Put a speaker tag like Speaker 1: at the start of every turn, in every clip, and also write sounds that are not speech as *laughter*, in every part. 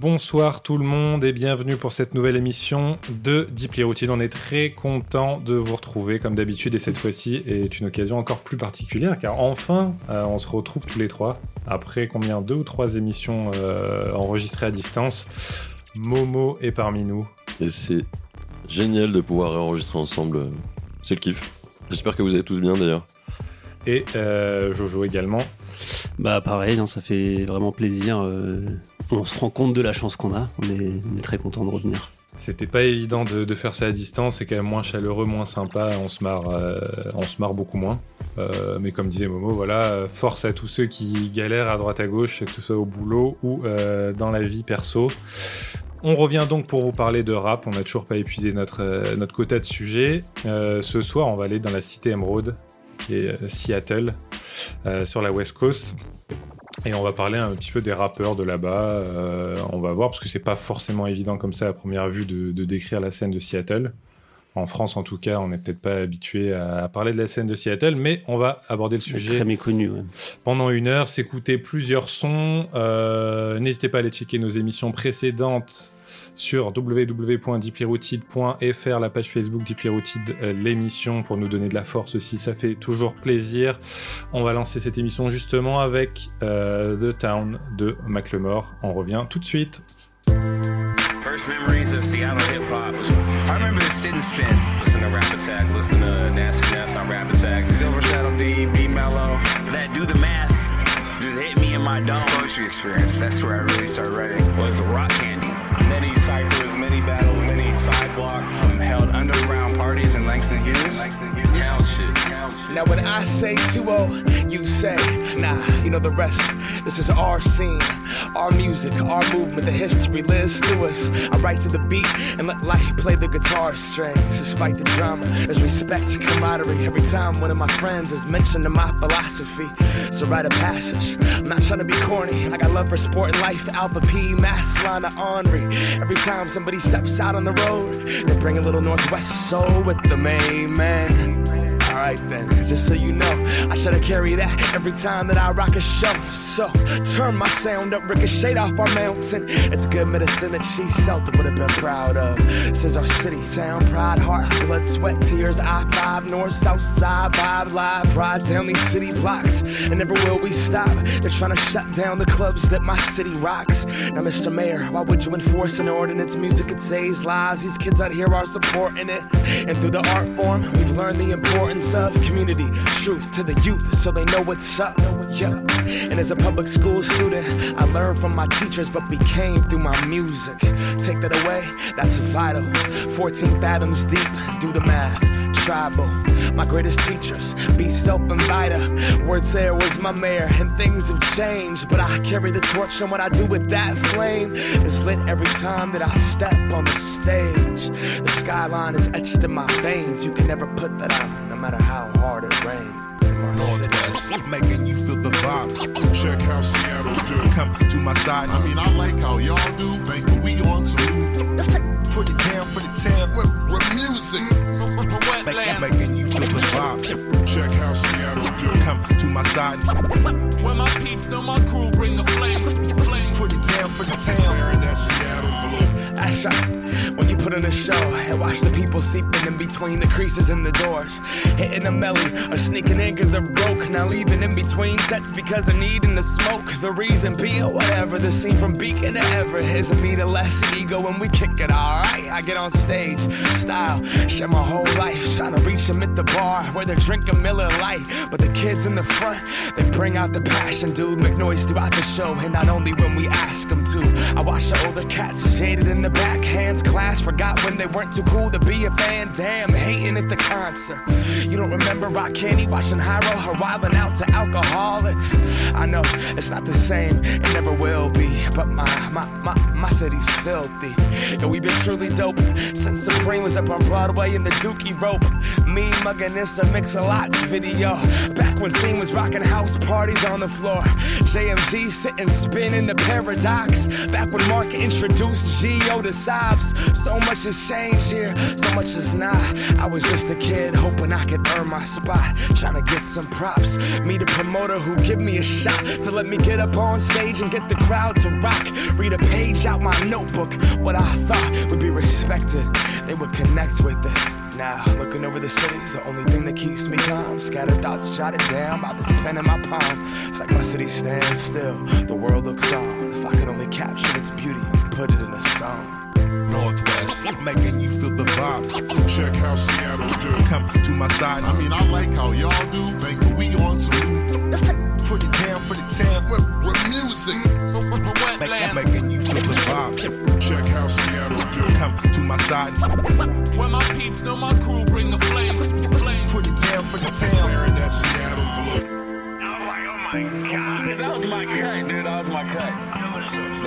Speaker 1: Bonsoir tout le monde et bienvenue pour cette nouvelle émission de Deeply Routine. On est très content de vous retrouver comme d'habitude et cette fois-ci est une occasion encore plus particulière car enfin euh, on se retrouve tous les trois après combien deux ou trois émissions euh, enregistrées à distance. Momo est parmi nous.
Speaker 2: Et c'est génial de pouvoir enregistrer ensemble. C'est le kiff. J'espère que vous allez tous bien d'ailleurs.
Speaker 1: Et euh, Jojo également.
Speaker 3: Bah pareil, hein, ça fait vraiment plaisir. euh, on se rend compte de la chance qu'on a. On est, très content de revenir.
Speaker 1: C'était pas évident de, faire ça à distance, c'est quand même moins chaleureux, moins sympa, on se marre, euh, on se marre beaucoup moins. Euh, mais comme disait Momo, voilà, force à tous ceux qui galèrent à droite à gauche, que ce soit au boulot ou dans la vie perso. On revient donc pour vous parler de rap, on n'a toujours pas épuisé notre, notre quota de sujets. Ce soir, on va aller dans la cité émeraude, qui est Seattle, sur la West Coast. Et on va parler un petit peu des rappeurs de là-bas. Euh, on va voir, parce que c'est pas forcément évident comme ça à première vue de, de décrire la scène de Seattle. En France, en tout cas, on n'est peut-être pas habitué à, à parler de la scène de Seattle, mais on va aborder le sujet
Speaker 3: Très méconnu. ouais.
Speaker 1: pendant une heure, s'écouter plusieurs sons. Euh, N'hésitez pas à aller checker nos émissions précédentes sur www.deeplyroutine.fr, la page Facebook Deeplyroutine, euh, l'émission, pour nous donner de la force aussi, ça fait toujours plaisir. On va lancer cette émission justement avec euh, The Town de Macklemore. On revient tout de suite.
Speaker 4: First memories of Seattle hip hop I remember the sit and spin, listen to Rap Attack, listen to Nasty Ness on Rap Attack, Silver Shadow D, B Mellow, that do the math just hit me in my dome. Poetry experience, that's where I really started writing. Was rock candy. Many ciphers, many battles, many side blocks, um, held underground parties in Langston Hughes.
Speaker 5: Now when I say 2-0, you say, nah, you know the rest. This is our scene, our music, our movement, the history. Liz Lewis, I write to the beat and let light play the guitar strings. Despite the drama, there's respect and camaraderie. Every time one of my friends is mentioned in my philosophy, it's a rite of passage. I'm not trying to be corny. I got love for sport and life. Alpha P, Mass line Henri. Every time somebody steps out on the road, they bring a little Northwest soul with them. Amen. Alright then, just so you know, I try to carry that every time that I rock a show. So, turn my sound up, ricochet off our mountain. It's good medicine that she Celtic would have been proud of. Says our city, town, pride, heart, blood, sweat, tears, I five, north, south side, vibe, live, ride down these city blocks. And never will we stop. They're trying to shut down the clubs that my city rocks. Now, Mr. Mayor, why would you enforce an ordinance? Music, it saves lives. These kids out here are supporting it. And through the art form, we've learned the importance of community, truth to the youth so they know what's up. Yeah. And as a public school student, I learned from my teachers but became through my music. Take that away, that's vital. 14 fathoms deep, do the math. Tribal, my greatest teachers, be self and Vida. Words there was my mayor, and things have changed. But I carry the torch, and what I do with that flame is lit every time that I step on the stage. The skyline is etched in my veins. You can never put that out, no matter how hard it rains. in my city.
Speaker 6: Northwest, making you feel the vibe.
Speaker 7: Check how Seattle do.
Speaker 6: Come to my side,
Speaker 7: I mean, I like how y'all do. Think
Speaker 6: vibe.
Speaker 7: Check how Seattle do.
Speaker 6: Come to my side,
Speaker 8: When my peeps know my crew bring the flame, flame.
Speaker 6: put it down for the town.
Speaker 7: Wearing that Seattle blue.
Speaker 5: That's right. When you put on a show and watch the people seeping in between the creases in the doors, hitting a melly or sneaking in cause they're broke, now leaving in between sets because they're needing the smoke. The reason being oh, whatever, the scene from Beacon to Ever is a need of less ego when we kick it, alright. I get on stage, style, share my whole life, trying to reach them at the bar where they're drinking Miller Lite. But the kids in the front, they bring out the passion, dude. Make noise throughout the show, and not only when we ask them to. I watch all the older cats jaded in the back, hands class. Forgot when they weren't too cool to be a fan. Damn, hating at the concert. You don't remember Rock Candy watching Hyro, her wilding out to alcoholics. I know it's not the same, it never will be. But my my my my city's filthy. And we've been truly dope since Supreme was up on Broadway in the Dookie rope. Me mugging this a mix a lots video. Back when Scene was rocking house parties on the floor. JMG sitting spinning the paradox. Back when Mark introduced G.O. know the sobs. So much has changed here, so much is not. I was just a kid hoping I could earn my spot, trying to get some props. Meet a promoter who give me a shot to let me get up on stage and get the crowd to rock. Read a page out my notebook, what I thought would be respected, they would connect with it. Now, looking over the city's the only thing that keeps me calm. Scattered thoughts jotted down by this pen in my palm. It's like my city stands still, the world looks on. If I could only capture its beauty and put it in a song.
Speaker 6: Northwest, making you feel the vibes.
Speaker 7: Check how Seattle do.
Speaker 6: Come to my side,
Speaker 7: I mean, I like how y'all do. Think we on to
Speaker 6: put it down for the town.
Speaker 7: with, with music.
Speaker 6: Make, making you feel the vibes.
Speaker 7: Check how Seattle do.
Speaker 6: Come to my side,
Speaker 8: Where my peeps know my crew bring the flame. Flame.
Speaker 6: put it down for the town.
Speaker 7: Wearing that Seattle blue.
Speaker 4: Oh that was my cut, dude. That was my cut.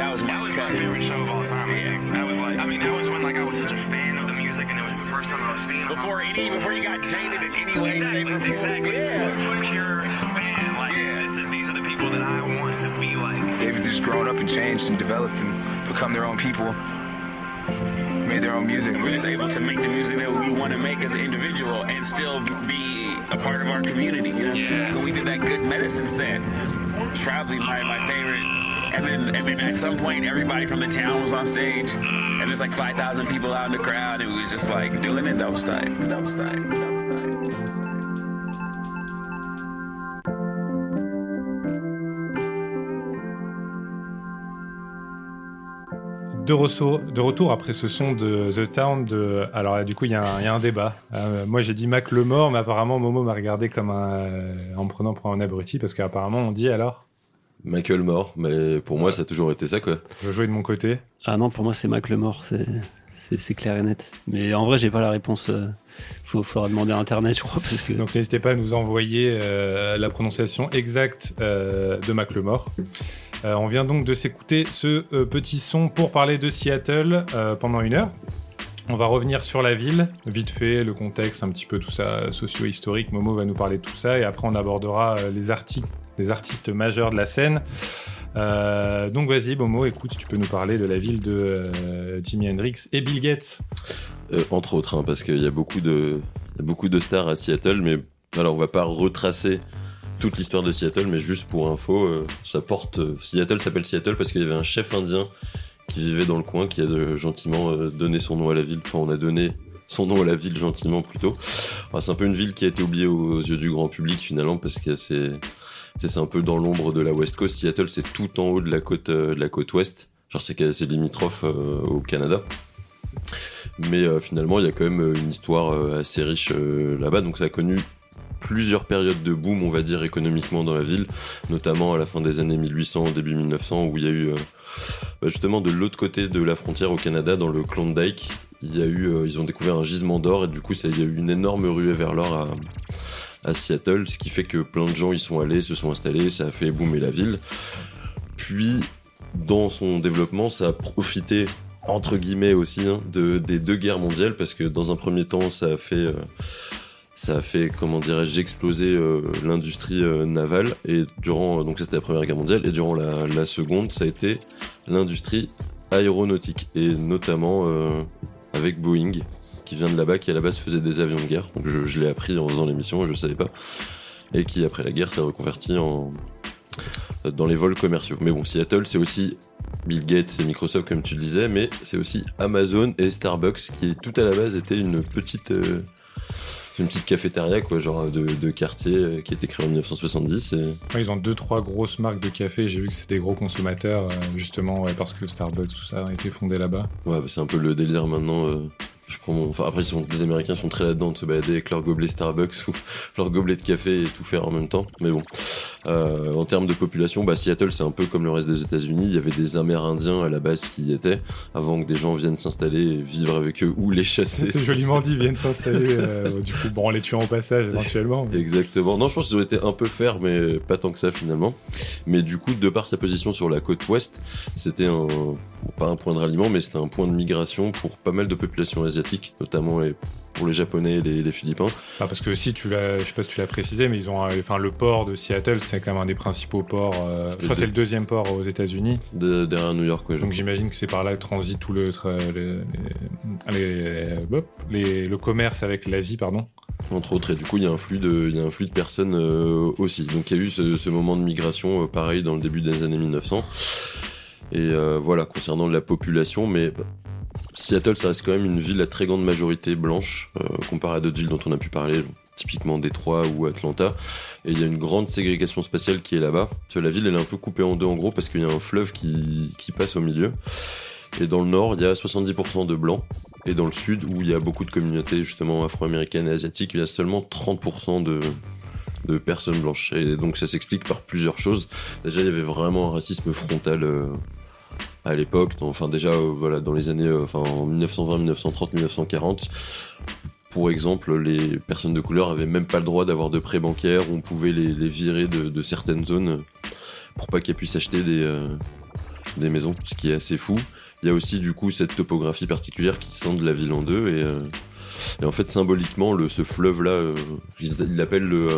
Speaker 4: That was my
Speaker 9: That was my favorite show of all time.
Speaker 4: Yeah.
Speaker 9: That was like, I mean, that was when like I was such a fan of the music, and it was the first time I was seeing them.
Speaker 4: Before any, before you got jaded in any way, shape, or
Speaker 9: exactly,
Speaker 4: form.
Speaker 9: exactly.
Speaker 4: Yeah.
Speaker 9: Pure fan. Like this is these are the people that I want to be like.
Speaker 10: They've just grown up and changed and developed and become their own people. Made their own music.
Speaker 4: We're just able to make the music that we want to make as an individual and still be a part of our community. You know?
Speaker 9: Yeah.
Speaker 4: We did that good medicine set. It's probably my, my favorite. And then, and then at some point, everybody from the town was on stage, and there's like 5,000 people out in the crowd, and it was just like doing it. That was tight. That was tight. That was tight.
Speaker 1: De retour, de retour après ce son de The Town. De... Alors là, du coup, il y, a un- il y a un débat. Euh, moi, j'ai dit Mac le mort, mais apparemment, Momo m'a regardé comme un, euh, en me prenant pour un abruti, parce qu'apparemment, on dit alors,
Speaker 2: Michael mort, mais pour moi ça a toujours été ça quoi.
Speaker 1: je jouais de mon côté.
Speaker 3: Ah non, pour moi, c'est Mac le mort, c'est- clair et net. Mais en vrai, j'ai pas la réponse. euh, Faut, faudra demander à Internet, je crois, parce que.
Speaker 1: Donc, n'hésitez pas à nous envoyer euh, la prononciation exacte euh, de Mac le mort. Euh, on vient donc de s'écouter ce euh, petit son pour parler de Seattle euh, pendant une heure. On va revenir sur la ville, vite fait, le contexte, un petit peu tout ça, socio-historique. Momo va nous parler de tout ça et après on abordera les, artistes, majeurs de la scène. Donc vas-y, Momo, écoute, tu peux nous parler de la ville de Jimi Hendrix et Bill Gates.
Speaker 2: Entre autres, hein, parce qu'il y a beaucoup de, il y a beaucoup de stars à Seattle, mais alors on va pas retracer toute l'histoire de Seattle, mais juste pour info, euh, ça porte. euh, Seattle s'appelle Seattle parce qu'il y avait un chef indien qui vivait dans le coin, qui a gentiment euh, donné son nom à la ville. Enfin, on a donné son nom à la ville gentiment plutôt. C'est un peu une ville qui a été oubliée aux, yeux du grand public finalement parce que c'est c'est un peu dans l'ombre de la West Coast. Seattle, c'est tout en haut de la côte de la côte ouest. Genre c'est limitrophe au Canada. Mais finalement, il y a quand même une histoire assez riche là-bas. Donc ça a connu plusieurs périodes de boom, on va dire, économiquement dans la ville, notamment à la fin des années 1800, début 1900, où il y a eu, euh, bah, justement, de l'autre côté de la frontière au Canada, dans le Klondike, il y a eu, euh, ils ont découvert un gisement d'or, et du coup, il y a eu une énorme ruée vers l'or à, à Seattle, ce qui fait que plein de gens y sont allés, se sont installés, ça a fait boomer la ville. Puis, dans son développement, ça a profité entre guillemets aussi hein, de, des deux guerres mondiales parce que dans un premier temps ça a fait euh, ça a fait comment dirais-je exploser euh, l'industrie euh, navale. Et durant donc ça c'était la première guerre mondiale. Et durant la, seconde ça a été l'industrie aéronautique. Et notamment euh, avec Boeing qui vient de là-bas qui à la base faisait des avions de guerre. Donc je, l'ai appris en faisant l'émission je savais pas. Et qui après la guerre s'est reconverti en dans les vols commerciaux. Mais bon, Seattle, c'est aussi Bill Gates et Microsoft, comme tu le disais, mais c'est aussi Amazon et Starbucks, qui tout à la base était une petite, euh, une petite cafétéria, quoi, genre de, de quartier, euh, qui a été créée en 1970. Et...
Speaker 1: Ouais, ils ont deux, trois grosses marques de café. J'ai vu que c'était des gros consommateurs, euh, justement, ouais, parce que Starbucks, tout ça a été fondé là-bas.
Speaker 2: Ouais, bah, c'est un peu le délire maintenant. euh, je prends mon... Enfin, après, sont- les Américains sont très là-dedans de se balader avec leur gobelet Starbucks ou *laughs* leur gobelet de café et tout faire en même temps. Mais bon, Euh, en termes de population, bah, Seattle, c'est un peu comme le reste des États-Unis. Il y avait des Amérindiens à la base qui y étaient avant que des gens viennent s'installer et vivre avec eux ou les chasser.
Speaker 1: C'est joliment dit, viennent s'installer. euh, *laughs* du coup, bon, en les tuant au passage éventuellement. mais-
Speaker 2: Exactement. Non, je pense qu'ils ont été un peu faire, mais pas tant que ça finalement. Mais du coup, de par sa position sur la côte ouest, c'était un, bon, pas un point de ralliement, mais c'était un point de migration pour pas mal de populations asiatiques, notamment et pour les Japonais et les, les Philippins.
Speaker 1: Ah, parce que si tu l'as, je sais pas si tu l'as précisé, mais ils ont, enfin, le port de Seattle, c'est quand même un des principaux ports. euh, je crois que c'est le deuxième port aux États-Unis.
Speaker 2: De- derrière New York, ouais,
Speaker 1: Donc j'imagine que c'est par là que transite tout le, tra- les, le commerce avec l'Asie, pardon.
Speaker 2: entre autres. Et du coup, il y a un flux de, il y a un flux de personnes euh, aussi. Donc, il y a eu ce, ce moment de migration, euh, pareil, dans le début des années 1900. Et euh, voilà, concernant la population, mais Seattle, ça reste quand même une ville à très grande majorité blanche, euh, comparé à d'autres villes dont on a pu parler, typiquement Détroit ou Atlanta. Et il y a une grande ségrégation spatiale qui est là-bas. La ville, elle est un peu coupée en deux, en gros, parce qu'il y a un fleuve qui, qui passe au milieu. Et dans le nord, il y a 70% de blancs. Et dans le sud, où il y a beaucoup de communautés justement afro-américaines et asiatiques, il y a seulement 30% de, de personnes blanches. Et donc ça s'explique par plusieurs choses. Déjà, il y avait vraiment un racisme frontal euh, à l'époque. Enfin, déjà, euh, voilà, dans les années euh, enfin, en 1920, 1930, 1940. Pour exemple, les personnes de couleur avaient même pas le droit d'avoir de prêts bancaires. On pouvait les, virer de, certaines zones pour pas qu'elles puissent acheter des, euh, des maisons, ce qui est assez fou. Il y a aussi du coup cette topographie particulière qui scinde la ville en deux et, euh, en fait symboliquement le, ce fleuve là, il l'appelle le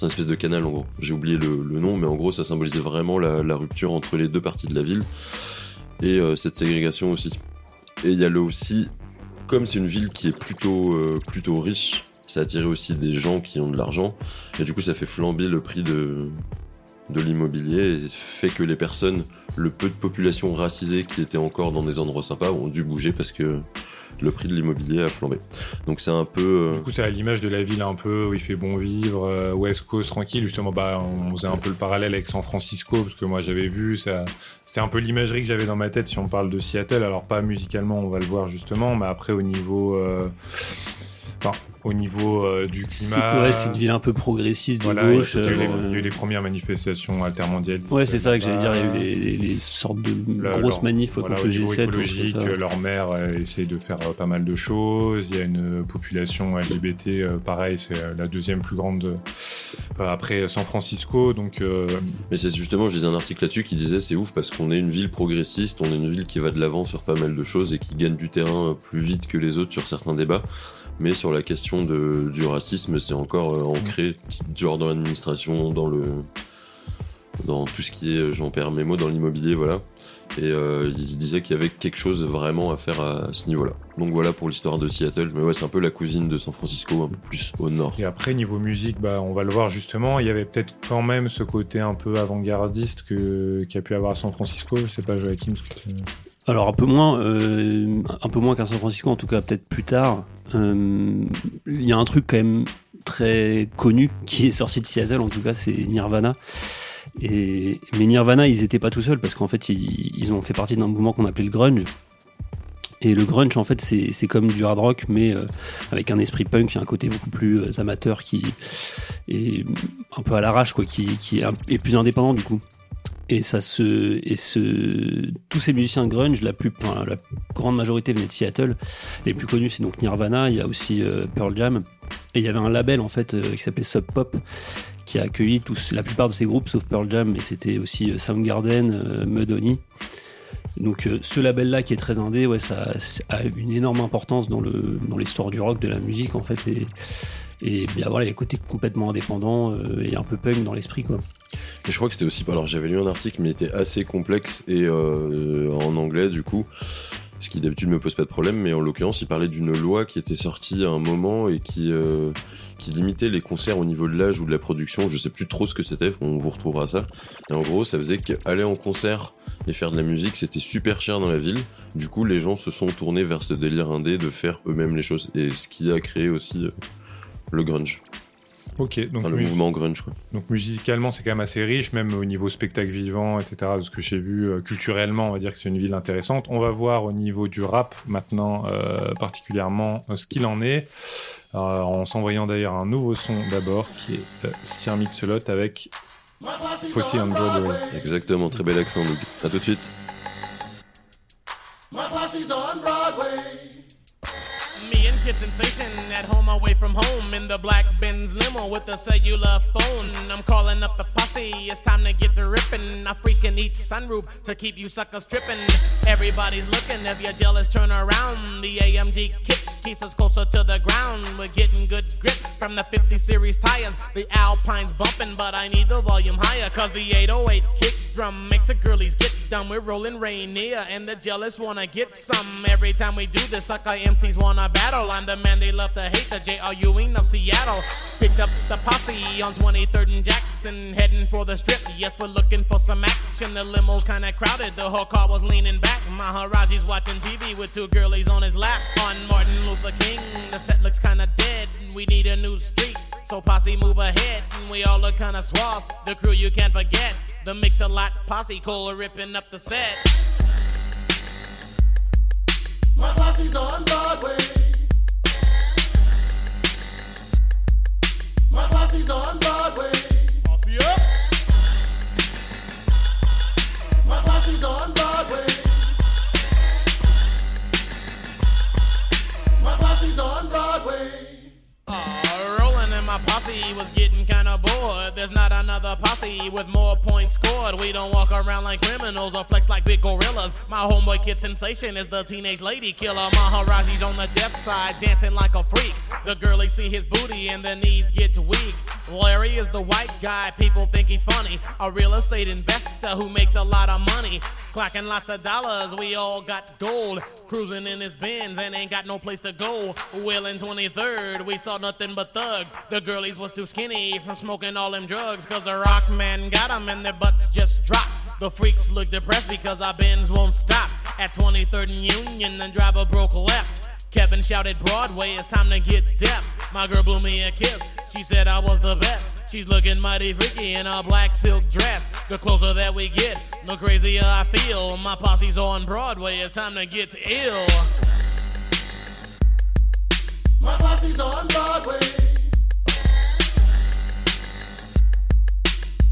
Speaker 2: c'est une espèce de canal en gros. J'ai oublié le, nom mais en gros ça symbolisait vraiment la, rupture entre les deux parties de la ville et euh, cette ségrégation aussi. Et il y a le aussi comme c'est une ville qui est plutôt euh, plutôt riche, ça attire aussi des gens qui ont de l'argent et du coup ça fait flamber le prix de de l'immobilier et fait que les personnes, le peu de population racisée qui était encore dans des endroits sympas ont dû bouger parce que le prix de l'immobilier a flambé. Donc c'est un peu... euh,
Speaker 1: Du coup, c'est à l'image de la ville un peu où il fait bon vivre, euh, West Coast tranquille. Justement, bah, on faisait un peu le parallèle avec San Francisco parce que moi j'avais vu. C'est un peu l'imagerie que j'avais dans ma tête si on parle de Seattle. Alors pas musicalement, on va le voir justement, mais après au niveau, euh, au niveau euh, du
Speaker 3: C'est
Speaker 1: climat.
Speaker 3: ouais, c'est une ville un peu progressiste de
Speaker 1: Voilà,
Speaker 3: gauche.
Speaker 1: il y, a eu les,
Speaker 3: euh,
Speaker 1: il y a eu les premières manifestations altermondialistes.
Speaker 3: Ouais, c'est ça que j'allais dire. Il y a eu les, les- les sortes de grosses
Speaker 1: leur-
Speaker 3: manifs
Speaker 1: voilà,
Speaker 3: contre le
Speaker 1: niveau
Speaker 3: G7. ou tout
Speaker 1: écologique, leur maire euh, essaye de faire euh, pas mal de choses. Il y a une population LGBT, euh, pareil, c'est la deuxième plus grande euh, après San Francisco. Donc, euh,
Speaker 2: Mais c'est justement, je lisais un article là-dessus qui disait c'est ouf parce qu'on est une ville progressiste, on est une ville qui va de l'avant sur pas mal de choses et qui gagne du terrain plus vite que les autres sur certains débats. Mais sur la question du racisme, c'est encore euh, ancré, genre dans l'administration, dans le, dans tout ce qui est, j'en perds mes mots, dans l'immobilier, voilà. Et euh, il se disait qu'il y avait quelque chose vraiment à faire à, ce niveau-là. Donc voilà pour l'histoire de Seattle. Mais ouais, c'est un peu la cousine de San Francisco, un peu plus au nord.
Speaker 1: et après, niveau musique, bah, on va le voir justement. Il y avait peut-être quand même ce côté un peu avant-gardiste qu'il y a pu avoir à San Francisco. Je sais pas, Joachim. ce que
Speaker 3: Alors un peu moins, euh, un peu moins qu'à San Francisco, en tout cas peut-être plus tard. Euh, Il y a un truc quand même très connu qui est sorti de Seattle, en tout cas, c'est Nirvana. Et, mais Nirvana, ils étaient pas tout seuls parce qu'en fait, ils, ont fait partie d'un mouvement qu'on appelait le grunge. Et le grunge, en fait, c'est comme du hard rock, mais euh, avec un esprit punk, un côté beaucoup plus euh, amateur qui est un peu à l'arrache, quoi, qui, est plus indépendant du coup. Et ça se, et ce, tous ces musiciens grunge, la plus, grande majorité venaient de Seattle. Les plus connus, c'est donc Nirvana. Il y a aussi euh, Pearl Jam. Et il y avait un label en fait euh, qui s'appelait Sub Pop, qui a accueilli tous, la plupart de ces groupes, sauf Pearl Jam. Et c'était aussi euh, Soundgarden, euh, Mudhoney. Donc ce label-là qui est très indé, ouais, ça, a une énorme importance dans le dans l'histoire du rock, de la musique en fait. Et, et bien voilà, il y a un côté complètement indépendant euh, et un peu punk dans l'esprit quoi.
Speaker 2: Et je crois que c'était aussi. Alors j'avais lu un article, mais il était assez complexe et euh, en anglais du coup. Ce qui d'habitude me pose pas de problème, mais en l'occurrence, il parlait d'une loi qui était sortie à un moment et qui, euh, qui limitait les concerts au niveau de l'âge ou de la production. Je sais plus trop ce que c'était, on vous retrouvera ça. Et en gros, ça faisait qu'aller en concert et faire de la musique, c'était super cher dans la ville. Du coup, les gens se sont tournés vers ce délire indé de faire eux-mêmes les choses. Et ce qui a créé aussi euh, le grunge.
Speaker 1: Ok, donc,
Speaker 2: Enfin, le mouvement grunge, quoi.
Speaker 1: donc musicalement, c'est quand même assez riche, même au niveau spectacle vivant, etc. De ce que j'ai vu euh, culturellement, on va dire que c'est une ville intéressante. On va voir au niveau du rap maintenant, euh, particulièrement euh, ce qu'il en est, en s'envoyant d'ailleurs un nouveau son d'abord, qui est euh, Sir Mix-a-Lot avec Pussy on Broadway.
Speaker 2: Exactement, très bel accent, Doug. À tout de suite.
Speaker 11: My on Broadway.
Speaker 8: Sensation at home away from home in the black Benz limo with a cellular phone. I'm calling up the posse, it's time to get to ripping. I freaking each sunroof to keep you suckers tripping. Everybody's looking, if you're jealous, turn around. The AMG kick keeps us closer to the ground. We're getting good grip from the 50 series tires. The Alpine's bumping, but I need the volume higher. Cause the 808 kick drum makes the girlies get dumb. We're rolling Rainier, and the jealous wanna get some. Every time we do this, sucker MCs wanna battle. I'm the man they love to hate, the J.R. Ewing of Seattle. Picked up the posse on 23rd and Jackson, heading for the strip. Yes, we're looking for some action. The limo's kinda crowded, the whole car was leaning back. Maharaji's watching TV with two girlies on his lap. On Martin Luther King, the set looks kinda dead. We need a new street. So posse move ahead, and we all look kinda suave. The crew you can't forget, the mix a lot posse Cole ripping up the set.
Speaker 11: My posse's on Broadway. My posse's on Broadway.
Speaker 8: Posse up.
Speaker 11: My posse's on Broadway. My posse's on Broadway.
Speaker 8: Aw, rolling in my posse was getting kinda bored. There's not another posse with more points scored. We don't walk around like criminals or flex like big gorillas. My homeboy kid sensation is the teenage lady killer. Maharaji's on the deaf side, dancing like a freak. The girlies see his booty and their knees get weak. Larry is the white guy, people think he's funny. A real estate investor who makes a lot of money. Clacking lots of dollars, we all got gold. Cruising in his Benz and ain't got no place to go. Well, in 23rd, we saw nothing but thugs. The girlies was too skinny from smoking all them drugs. Cause the rock man got them and their butts just dropped. The freaks look depressed because our Benz won't stop. At 23rd and Union, the driver broke left. Kevin shouted Broadway, it's time to get deaf. My girl blew me a kiss. She said I was the best. She's looking mighty freaky in a black silk dress. The closer that we get, the crazier I feel. My posse's on Broadway, it's time to get ill.
Speaker 11: My posse's on Broadway.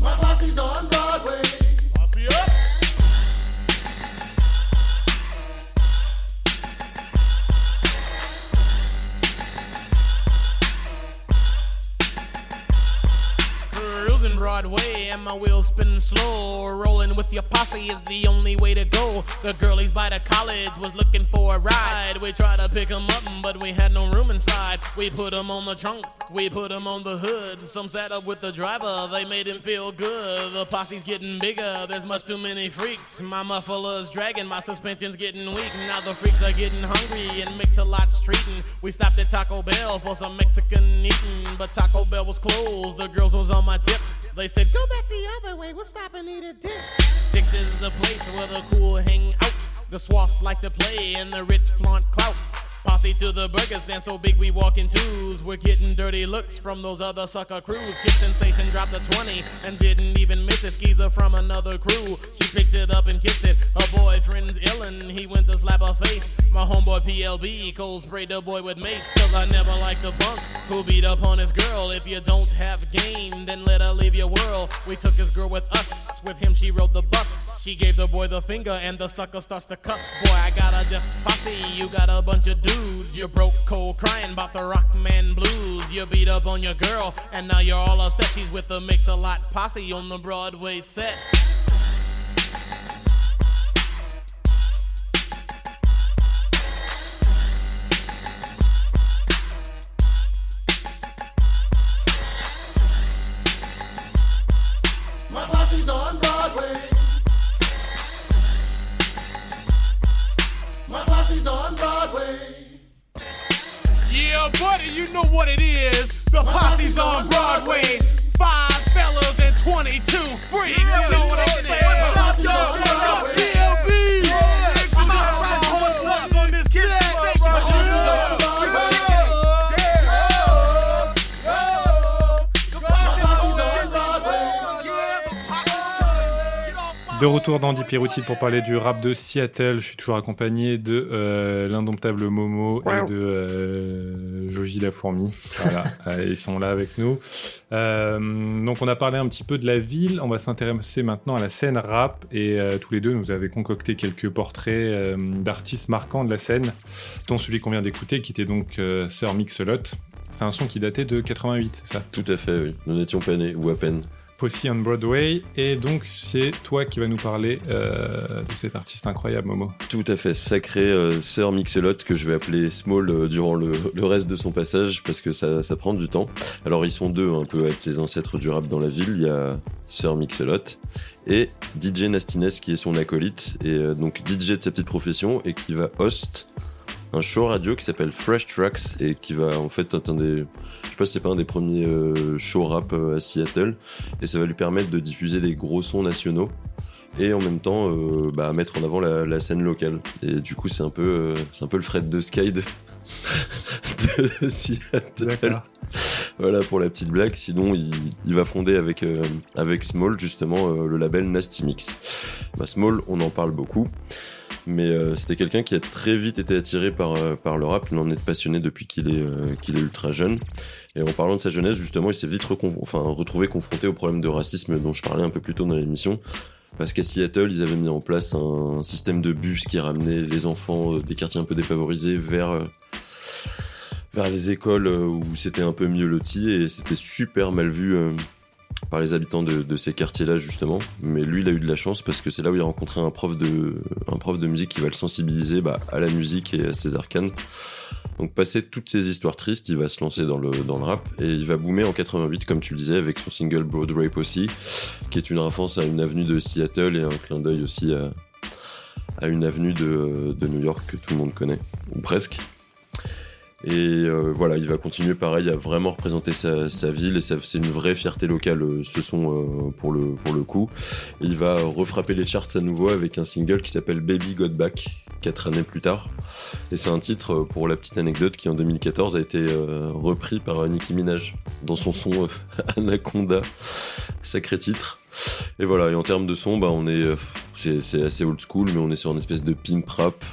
Speaker 11: My posse's on Broadway.
Speaker 8: Broadway and my wheels spinning slow. Rolling with your posse is the only way to go. The girlies by the college was looking for a ride. We tried to pick 'em up, but we had no room inside. We put 'em on the trunk, we put 'em on the hood. Some sat up with the driver, they made him feel good. The posse's getting bigger, there's much too many freaks. My muffler's dragging, my suspension's getting weak. Now the freaks are getting hungry and mix a lot streeting. We stopped at Taco Bell for some Mexican eating, but Taco Bell was closed. The girls was on my tip. They said, Go back the other way, we'll stop and eat at Dick's. Dick's is the place where the cool hang out. The swats like to play and the rich flaunt clout. Posse to the burger stand so big we walk in twos. We're getting dirty looks from those other sucker crews. Kid Sensation dropped a 20 and didn't even miss it. Skeezer from another crew. She picked it up and kissed it. Her boyfriend's illin', he went to slap her face. My homeboy PLB, Cole sprayed the boy with mace. Cause I never liked a punk who beat up on his girl. If you don't have game, then let her leave your world. We took his girl with us. With him, she rode the bus. She gave the boy the finger and the sucker starts to cuss. Boy, I got a posse, you got a bunch of dudes. You broke cold crying about the Rockman blues. You beat up on your girl and now you're all upset. She's with the mix a lot posse on the Broadway set.
Speaker 1: Dans Dipirouti pour parler du rap de Seattle. Je suis toujours accompagné de euh, l'indomptable Momo et de euh, Joji la fourmi. Voilà, *laughs* Euh, ils sont là avec nous. Euh, donc on a parlé un petit peu de la ville. On va s'intéresser maintenant à la scène rap et euh, tous les deux nous avez concocté quelques portraits euh, d'artistes marquants de la scène, dont celui qu'on vient d'écouter qui était donc euh, Sir Mix-a-Lot. C'est un son qui datait de 88, c'est ça?
Speaker 2: Tout à fait, oui. Nous n'étions pas nés, ou à peine.
Speaker 1: Posse on Broadway. Et donc, c'est toi qui vas nous parler euh, de cet artiste incroyable, Momo.
Speaker 2: Tout à fait, sacré euh, Sir Mix-a-Lot que je vais appeler Small euh, durant le, reste de son passage parce que ça, ça prend du temps. Alors ils sont deux un peu avec les ancêtres du rap dans la ville. Il y a Sir Mix-a-Lot et DJ Nastines qui est son acolyte et euh, donc DJ de sa petite profession et qui va host un show radio qui s'appelle Fresh Tracks et qui va en fait être un des je sais pas si c'est pas un des premiers euh, shows rap euh, à Seattle et ça va lui permettre de diffuser des gros sons nationaux et en même temps euh, bah, mettre en avant la, la scène locale et du coup c'est un peu euh, c'est un peu le Fred de Sky de, *laughs* de Seattle voilà pour la petite blague. Sinon, il, il va fonder avec, euh, avec Small justement euh, le label Nasty Mix. Bah, Small, on en parle beaucoup. Mais euh, c'était quelqu'un qui a très vite été attiré par, euh, le rap. Il en est passionné depuis qu'il est, euh, qu'il est ultra jeune. Et en parlant de sa jeunesse, justement, il s'est vite retrouvé confronté au problème de racisme dont je parlais un peu plus tôt dans l'émission. Parce qu'à Seattle, ils avaient mis en place un, système de bus qui ramenait les enfants des quartiers un peu défavorisés vers, vers les écoles où c'était un peu mieux loti et c'était super mal vu par les habitants de, de ces quartiers-là justement. Mais lui, il a eu de la chance parce que c'est là où il a rencontré un prof de, un prof de musique qui va le sensibiliser bah, à la musique et à ses arcanes. Donc passé toutes ces histoires tristes, il va se lancer dans le, dans le rap et il va boomer en 88 comme tu le disais avec son single Broadway Posse qui est une référence à une avenue de Seattle et un clin d'œil aussi à, à une avenue de, de New York que tout le monde connaît, ou presque. Et euh, voilà, il va continuer pareil à vraiment représenter sa, sa ville et c'est une vraie fierté locale euh, ce son euh, pour, le, pour le coup. Et il va refrapper les charts à nouveau avec un single qui s'appelle Baby Got Back, quatre années plus tard. Et c'est un titre, euh, pour la petite anecdote, qui en 2014 a été euh, repris par euh, Nicki Minaj dans son son *laughs* Anaconda, sacré titre. Et voilà, et en termes de son, bah, on est, c'est assez old school, mais on est sur une espèce de pimp rap.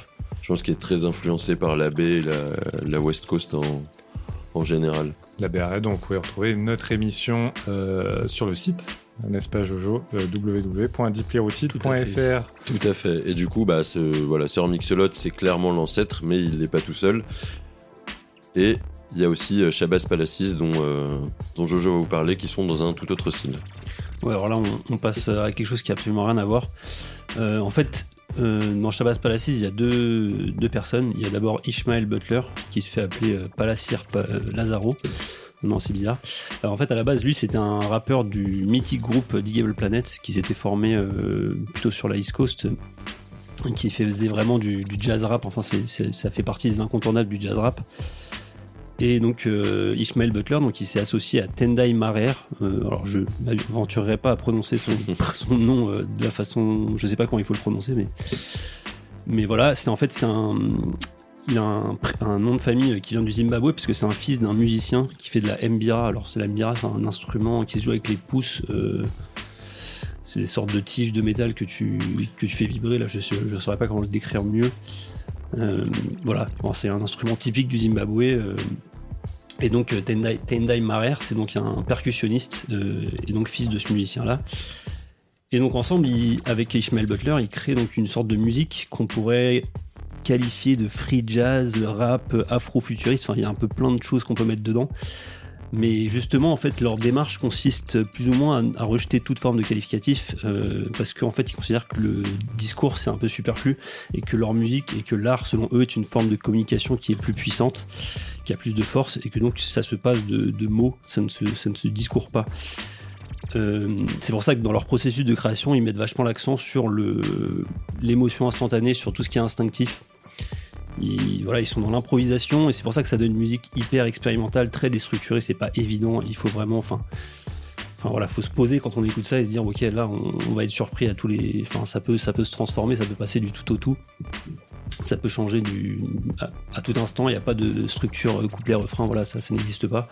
Speaker 2: Je pense qu'il est très influencé par la baie et la, la West Coast en, en général.
Speaker 1: La BRD, donc vous pouvez retrouver notre émission euh, sur le site, n'est-ce pas Jojo euh,
Speaker 2: Tout à fait. Et du coup, bah, ce, voilà, Sir Mix-a-Lot, c'est clairement l'ancêtre, mais il n'est pas tout seul. Et il y a aussi euh, Shabazz Palacis, dont, euh, dont Jojo va vous parler, qui sont dans un tout autre style.
Speaker 3: Ouais, alors là, on, on passe à quelque chose qui a absolument rien à voir. Euh, en fait, euh, dans Shabazz Palacis, il y a deux, deux personnes. Il y a d'abord Ishmael Butler, qui se fait appeler euh, euh, Lazaro. Non, c'est bizarre. Alors, en fait, à la base, lui, c'était un rappeur du mythique groupe Digable Planet, qui s'était formé euh, plutôt sur la East Coast, qui faisait vraiment du, jazz rap. Enfin, ça fait partie des incontournables du jazz rap. Et donc euh, Ishmael Butler, donc il s'est associé à Tendai Marer. Euh, alors je m'aventurerai pas à prononcer son, *laughs* son nom euh, de la façon, je sais pas comment il faut le prononcer, mais mais voilà, c'est en fait c'est un il a un, nom de famille qui vient du Zimbabwe parce que c'est un fils d'un musicien qui fait de la mbira. Alors c'est la mbira, c'est un instrument qui se joue avec les pouces. c'est des sortes de tiges de métal que tu que tu fais vibrer. Là, je ne saurais pas comment le décrire mieux. Euh, voilà, Bon, c'est un instrument typique du Zimbabwe. euh, et donc euh, Tendai, Tendai Marer, c'est donc un percussionniste et donc fils de ce musicien-là. Et donc ensemble, avec Ishmael Butler, ils créent donc une sorte de musique qu'on pourrait qualifier de free jazz, rap, afro-futuriste. Enfin, il y a un peu plein de choses qu'on peut mettre dedans. Mais justement, en fait, leur démarche consiste plus ou moins à, rejeter toute forme de qualificatif euh, parce qu'en fait, ils considèrent que le discours c'est un peu superflu et que leur musique et que l'art, selon eux, est une forme de communication qui est plus puissante, qui a plus de force et que donc ça se passe de, mots, ça ne se, discourt pas. Euh, c'est pour ça que dans leur processus de création, ils mettent vachement l'accent sur l'émotion instantanée, sur tout ce qui est instinctif. Ils, voilà, ils sont dans l'improvisation et c'est pour ça que ça donne une musique hyper expérimentale, très déstructurée. C'est pas évident. Il faut vraiment, enfin, enfin voilà, faut se poser quand on écoute ça et se dire ok là, on, va être surpris à tous les, enfin ça peut, ça peut se transformer, ça peut passer du tout au tout. Ça peut changer du à, tout instant. Il n'y a pas de structure euh, couplet refrain. Voilà, ça, ça n'existe pas.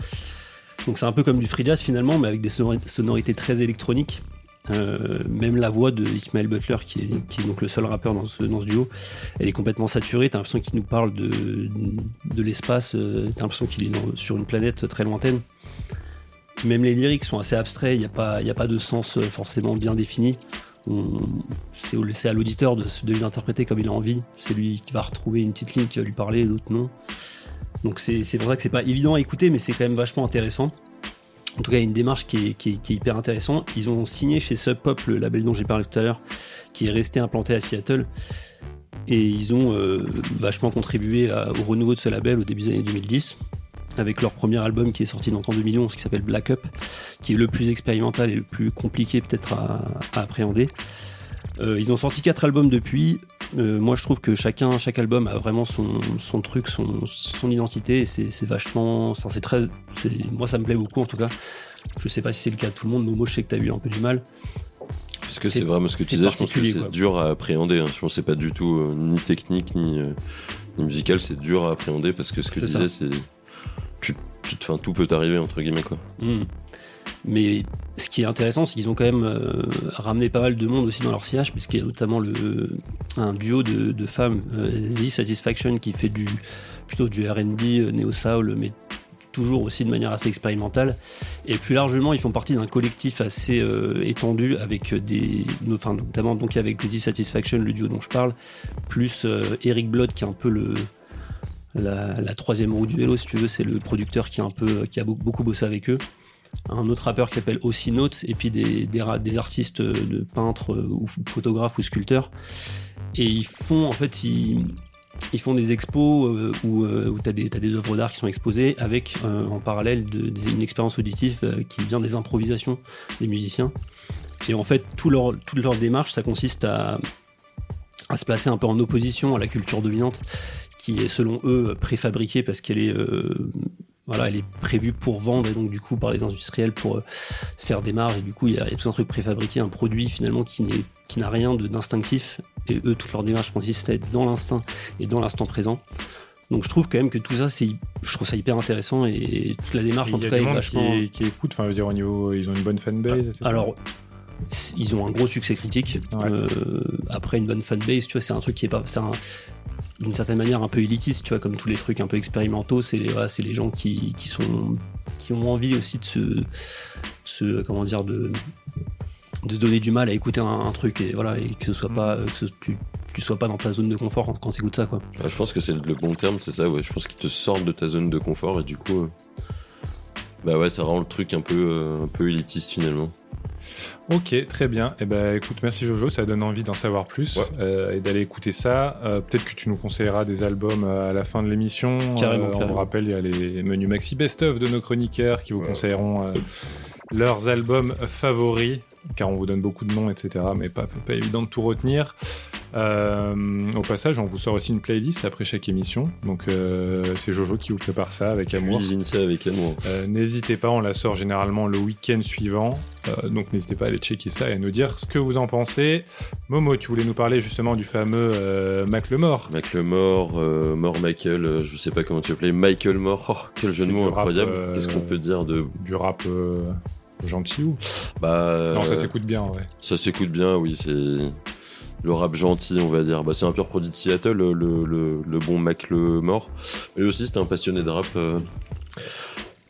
Speaker 3: Donc c'est un peu comme du free jazz finalement, mais avec des sonori- sonorités très électroniques. Euh, même la voix de Ismaël Butler, qui est, donc le seul rappeur dans ce, duo, elle est complètement saturée. T'as l'impression qu'il nous parle de, l'espace, euh, t'as l'impression qu'il est sur une planète très lointaine. Même les lyriques sont assez abstraits, il n'y a, pas- de sens euh, forcément bien défini. C'est à l'auditeur de, de les interpréter comme il a envie. C'est lui qui va retrouver une petite ligne qui va lui parler, l'autre non. Donc c'est c'est pour ça que c'est pas évident à écouter, mais c'est quand même vachement intéressant. En tout cas, une démarche qui est, qui est- qui est hyper intéressante. Ils ont signé chez Sub Pop, le label dont j'ai parlé tout à l'heure, qui est resté implanté à Seattle. Et ils ont euh, vachement contribué au renouveau de ce label au début des années 2010, avec leur premier album qui est sorti donc en 2011, qui s'appelle Black Up, qui est le plus expérimental et le plus compliqué peut-être à appréhender. Euh, ils ont sorti quatre albums depuis. Euh, moi, je trouve que chacun, chaque album a vraiment son, son truc, son, son identité. et C'est vachement. C'est très. Moi, ça me plaît beaucoup en tout cas. Je sais pas si c'est le cas de tout le monde. Momo, je sais que t'as eu un peu du mal.
Speaker 2: Parce que c'est vraiment ce que tu disais, je pense que c'est dur à appréhender. hein. Je pense que c'est pas du tout euh, ni technique ni, ni musical, c'est dur à appréhender parce que ce que tu disais, c'est. Tu, tout peut t'arriver, entre guillemets, quoi.
Speaker 3: Mm. Mais ce qui est intéressant, c'est qu'ils ont quand même euh, ramené pas mal de monde aussi dans leur sillage, puisqu'il y a notamment un duo de, femmes, euh, The Satisfaction, qui fait plutôt du RB, euh, néo-soul, mais toujours aussi de manière assez expérimentale. Et plus largement, ils font partie d'un collectif assez euh, étendu, avec des, enfin, notamment donc avec The Satisfaction, le duo dont je parle, plus euh, Eric Blood, qui est un peu le, la, la troisième roue du vélo, si tu veux, c'est le producteur qui, est un peu, qui a beaucoup, beaucoup bossé avec eux un autre rappeur qui s'appelle aussi et puis des, des, artistes de peintres euh, ou ph- photographes ou sculpteurs. Et ils font des expos euh, où, euh, tu as des, œuvres d'art qui sont exposées avec en parallèle une expérience auditive qui vient des improvisations des musiciens. Et en fait tout leur, toute leur démarche ça consiste à, se placer un peu en opposition à la culture dominante qui est selon eux préfabriquée parce qu'elle est voilà, elle est prévue pour vendre et donc du coup par les industriels pour euh, se faire des marges et du coup il y, a il y a tout un truc préfabriqué, un produit finalement qui n'est qui n'a rien de d'instinctif et eux toute leur démarche consiste à être dans l'instinct et dans l'instant présent. Donc je trouve quand même que tout ça c'est je trouve ça hyper intéressant et toute la démarche en tout
Speaker 1: a
Speaker 3: cas est vachement
Speaker 1: qui, qui écoute, enfin, je veux dire, au niveau, ils ont une bonne fanbase. etc.
Speaker 3: alors, ils ont un gros succès critique.
Speaker 1: Ouais.
Speaker 3: Euh, après, une bonne fanbase, tu vois, c'est un truc qui est pas. C'est un- d'une certaine manière un peu élitiste, tu vois, comme tous les trucs un peu expérimentaux. C'est les, voilà, c'est les gens qui, qui, sont, qui ont envie aussi de se. de se comment dire, de de donner du mal à écouter un, un truc et voilà et que ce soit pas que ce- tu, tu sois pas dans ta zone de confort quand tu écoutes ça quoi.
Speaker 2: Ah, je pense que c'est le bon terme, c'est ça, ouais. Je pense qu'ils te sortent de ta zone de confort et du coup. euh, Bah ouais, ça rend le truc un peu, euh, un peu élitiste finalement.
Speaker 1: Ok, très bien. Eh ben, écoute, merci Jojo, ça donne envie d'en savoir plus
Speaker 2: Ouais.
Speaker 1: euh, et d'aller écouter ça. Euh, Peut-être que tu nous conseilleras des albums euh, à la fin de l'émission.
Speaker 3: Carrément,
Speaker 1: Euh, on rappelle, il y a les menus maxi best-of de nos chroniqueurs qui vous conseilleront euh, leurs albums favoris, car on vous donne beaucoup de noms, etc. Mais pas, pas évident de tout retenir. Euh, au passage, on vous sort aussi une playlist après chaque émission. Donc, euh, c'est Jojo qui vous prépare ça avec amour.
Speaker 2: Cuisine ça avec amour.
Speaker 1: Euh, n'hésitez pas, on la sort généralement le week-end suivant. Donc n'hésitez pas à aller checker ça et à nous dire ce que vous en pensez. Momo, tu voulais nous parler justement du fameux Mac le Mort.
Speaker 2: Mac mort, mort Michael, je sais pas comment tu l'appelais, Michael Mort. Oh, quel jeu de mots incroyable. Qu'est-ce qu'on peut dire de.
Speaker 1: Du rap gentil ou?
Speaker 2: Bah.
Speaker 1: Non, ça s'écoute bien, ouais.
Speaker 2: Ça s'écoute bien, oui, c'est le rap gentil, on va dire. Bah, c'est un pur produit de Seattle, le, le, le bon Mac le mort. Mais aussi, c'était un passionné de rap euh,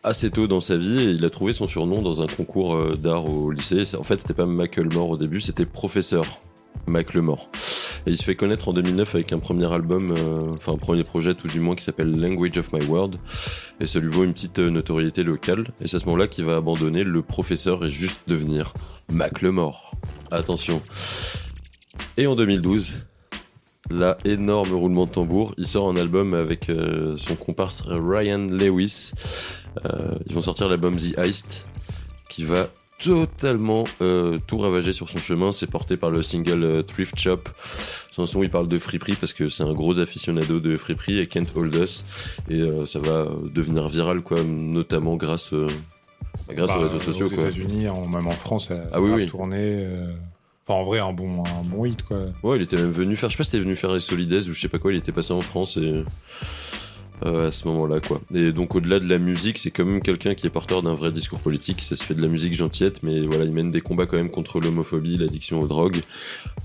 Speaker 2: assez tôt dans sa vie et il a trouvé son surnom dans un concours euh, d'art au lycée. En fait, c'était pas Mac le mort au début, c'était professeur Mac le mort. Et il se fait connaître en 2009 avec un premier album, euh, enfin un premier projet tout du moins qui s'appelle Language of My World. Et ça lui vaut une petite notoriété locale. Et c'est à ce moment-là qu'il va abandonner le professeur et juste devenir Mac le mort. Attention. Et en 2012, là, énorme roulement de tambour, il sort un album avec euh, son comparse Ryan Lewis. Euh, ils vont sortir l'album The Heist, qui va totalement euh, tout ravager sur son chemin. C'est porté par le single euh, Thrift Shop. Son son, il parle de friperie parce que c'est un gros aficionado de friperie et Kent Hold Us. Et euh, ça va devenir viral, quoi, notamment grâce, euh, grâce
Speaker 1: Bah,
Speaker 2: aux réseaux sociaux,
Speaker 1: Aux. États-unis, même en France, ça
Speaker 2: Ah oui, oui.
Speaker 1: tourné. Euh, Enfin, en vrai, un bon, un bon hit, quoi.
Speaker 2: Ouais, il était même venu faire, je sais pas si c'était venu faire les Solidays ou je sais pas quoi, il était passé en France et euh, à ce moment-là, quoi. Et donc, au-delà de la musique, c'est quand même quelqu'un qui est porteur d'un vrai discours politique. Ça se fait de la musique gentillette, mais voilà, il mène des combats quand même contre l'homophobie, l'addiction aux drogues.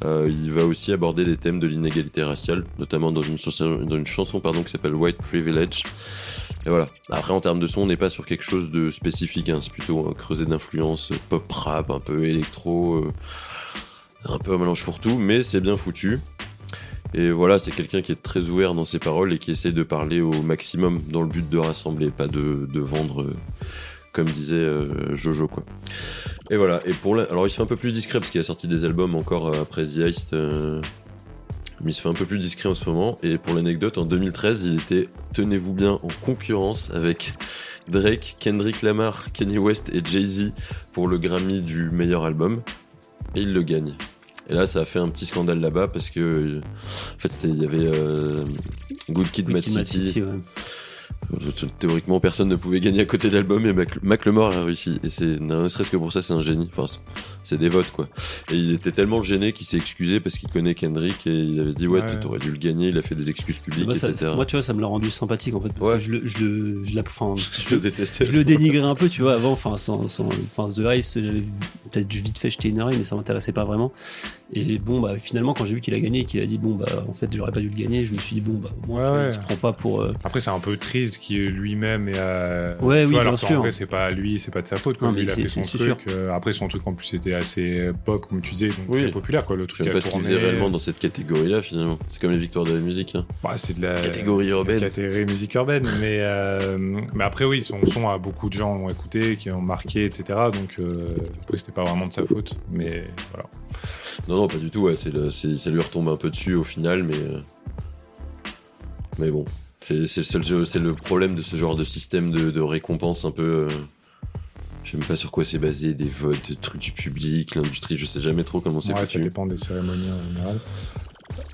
Speaker 2: Euh, il va aussi aborder des thèmes de l'inégalité raciale, notamment dans une chanson, dans une chanson pardon, qui s'appelle White Privilege. Et voilà. Après, en termes de son, on n'est pas sur quelque chose de spécifique. hein. C'est plutôt un creuset d'influence pop rap, un peu électro, euh, un peu un mélange fourre-tout, mais c'est bien foutu. Et voilà, c'est quelqu'un qui est très ouvert dans ses paroles et qui essaie de parler au maximum dans le but de rassembler, pas de, vendre euh, comme disait euh, Jojo quoi. Et voilà. Et pour alors il se fait un peu plus discret parce qu'il a sorti des albums encore euh, après The Heist. mais il se fait un peu plus discret en ce moment. Et pour l'anecdote, en 2013, il était, tenez-vous bien, en concurrence avec Drake, Kendrick Lamar, Kanye West et Jay-Z pour le Grammy du meilleur album. Et il le gagne. Et là, ça a fait un petit scandale là-bas parce que, euh, en fait, c'était- il y avait euh, Good Kid, Mad
Speaker 3: Kid, Mad
Speaker 2: City.
Speaker 3: City, ouais.
Speaker 2: Théoriquement, personne ne pouvait gagner à côté de l'album et Mac- Macklemore a réussi. Et c'est, ne serait-ce que pour ça, c'est un génie. Enfin, c'est- des votes, quoi. Et il était tellement gêné qu'il s'est excusé parce qu'il connaît Kendrick et il avait dit, ouais,
Speaker 1: Ouais.
Speaker 2: t'aurais dû le gagner. Il a fait des excuses publiques,
Speaker 3: Moi, ça-
Speaker 2: etc.
Speaker 3: moi, tu vois, ça me l'a rendu sympathique en fait. Parce
Speaker 2: Ouais.
Speaker 3: que je le, je le, je la- enfin, *laughs*
Speaker 2: je le détestais.
Speaker 3: je le dénigrais un peu, tu vois, avant. Enfin, sans, sans- enfin, The Heist, j'avais peut-être vite fait jeter une oreille, mais ça m'intéressait pas vraiment. Et bon, bah, finalement, quand j'ai vu qu'il a gagné et qu'il a dit, bon, bah, en fait, j'aurais pas dû le gagner, je me suis dit, bon, bah, au moins,
Speaker 1: Ouais,
Speaker 3: il
Speaker 1: ouais.
Speaker 3: se prend pas pour. euh,
Speaker 1: Après, c'est un peu triste qu'il lui-même et à...
Speaker 3: Ouais,
Speaker 1: Tu
Speaker 3: oui,
Speaker 1: vois, alors
Speaker 3: bien
Speaker 1: qu'en
Speaker 3: sûr.
Speaker 1: vrai, c'est pas lui, c'est pas de sa faute. Quoi.
Speaker 3: Non,
Speaker 1: Lui, il a fait son truc.
Speaker 3: sûr.
Speaker 1: euh, après, son truc en plus était assez pop, comme tu disais, donc
Speaker 2: Oui.
Speaker 1: très populaire. Quoi. Le
Speaker 2: Je
Speaker 1: truc
Speaker 2: sais
Speaker 1: qui
Speaker 2: même
Speaker 1: a
Speaker 2: pas ce qu'il
Speaker 1: tourné.
Speaker 2: faisait réellement dans cette catégorie-là, finalement. C'est comme les victoires de la musique. Hein.
Speaker 1: Bah, c'est de la
Speaker 2: Catégorie urbaine.
Speaker 1: catégorie musique urbaine, mais euh, mais après oui, son son a beaucoup de gens l'ont écouté, qui ont marqué, etc. Donc euh, après, c'était pas vraiment de sa faute, mais voilà.
Speaker 2: Non, non, pas du tout. Ouais, c'est le- c'est- ça lui retombe un peu dessus au final, mais. euh, Mais bon. C'est c'est le, seul jeu- c'est le problème de ce genre de système de, de récompense un peu. euh, Je sais même pas sur quoi c'est basé, des votes, des trucs du public, l'industrie, je sais jamais trop comment c'est
Speaker 1: Ouais, ça
Speaker 2: foutu.
Speaker 1: dépend des cérémonies en général.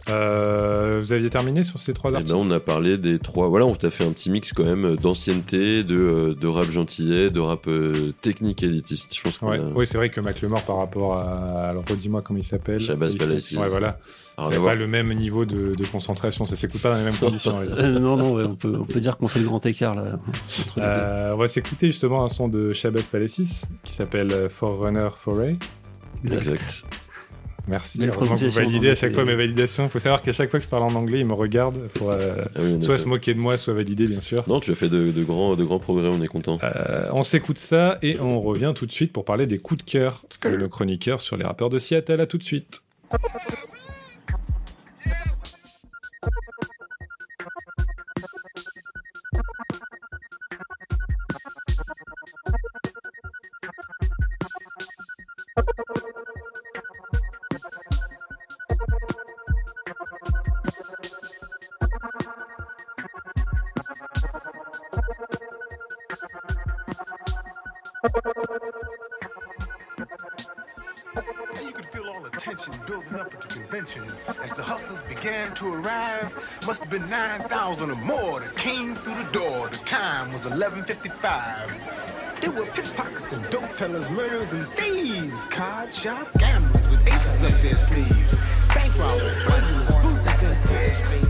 Speaker 1: Euh, vous aviez terminé sur ces trois
Speaker 2: Et
Speaker 1: articles
Speaker 2: ben, on a parlé des trois. Voilà, on t'a fait un petit mix quand même d'ancienneté, de, euh, de rap gentillet, de rap euh, technique élitiste. Je pense
Speaker 1: Ouais.
Speaker 2: a-
Speaker 1: Oui, c'est vrai que Macklemore par rapport à. Alors, redis-moi comment il s'appelle.
Speaker 2: Shabazz Balaïsis.
Speaker 1: Ouais, voilà. C'est
Speaker 2: voir.
Speaker 1: pas le même niveau de, de concentration, ça s'écoute pas dans les mêmes *laughs* conditions.
Speaker 3: euh, non, non, ouais, on, peut, on peut dire qu'on fait le grand écart là.
Speaker 1: Euh, on va s'écouter justement un son de Shabazz Palacis qui s'appelle euh, Forerunner Foray.
Speaker 3: Exact.
Speaker 2: Exact.
Speaker 1: Merci. Que vous validez à
Speaker 3: donc,
Speaker 1: chaque fois mes validations. Il faut savoir qu'à chaque fois que je parle en anglais, il me regarde pour euh,
Speaker 2: Ah oui,
Speaker 1: soit se moquer de moi, soit valider, bien sûr.
Speaker 2: Non, tu as fait de, de grands, de grands progrès, on est content.
Speaker 1: Euh, on s'écoute ça et on revient tout de suite pour parler des coups de cœur de nos chroniqueurs sur les rappeurs de Seattle. À tout de suite.
Speaker 6: Convention as the hustlers began to arrive. Must have been 9,000 or more that came through the door. The time was 11:55. There were pickpockets and dope peddlers, murderers and thieves, card shop gamblers with aces up their sleeves, bank robbers, burglars, boots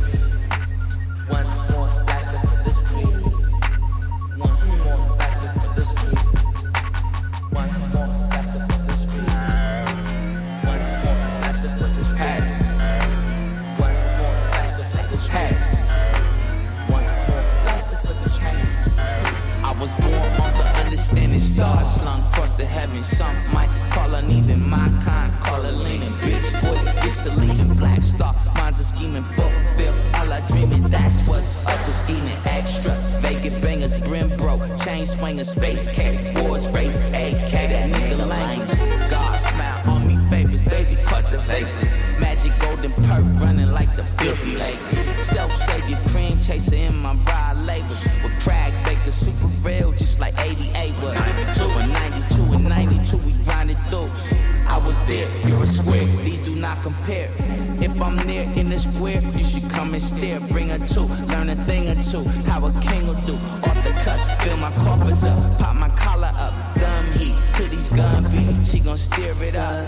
Speaker 12: she gon' steer it up.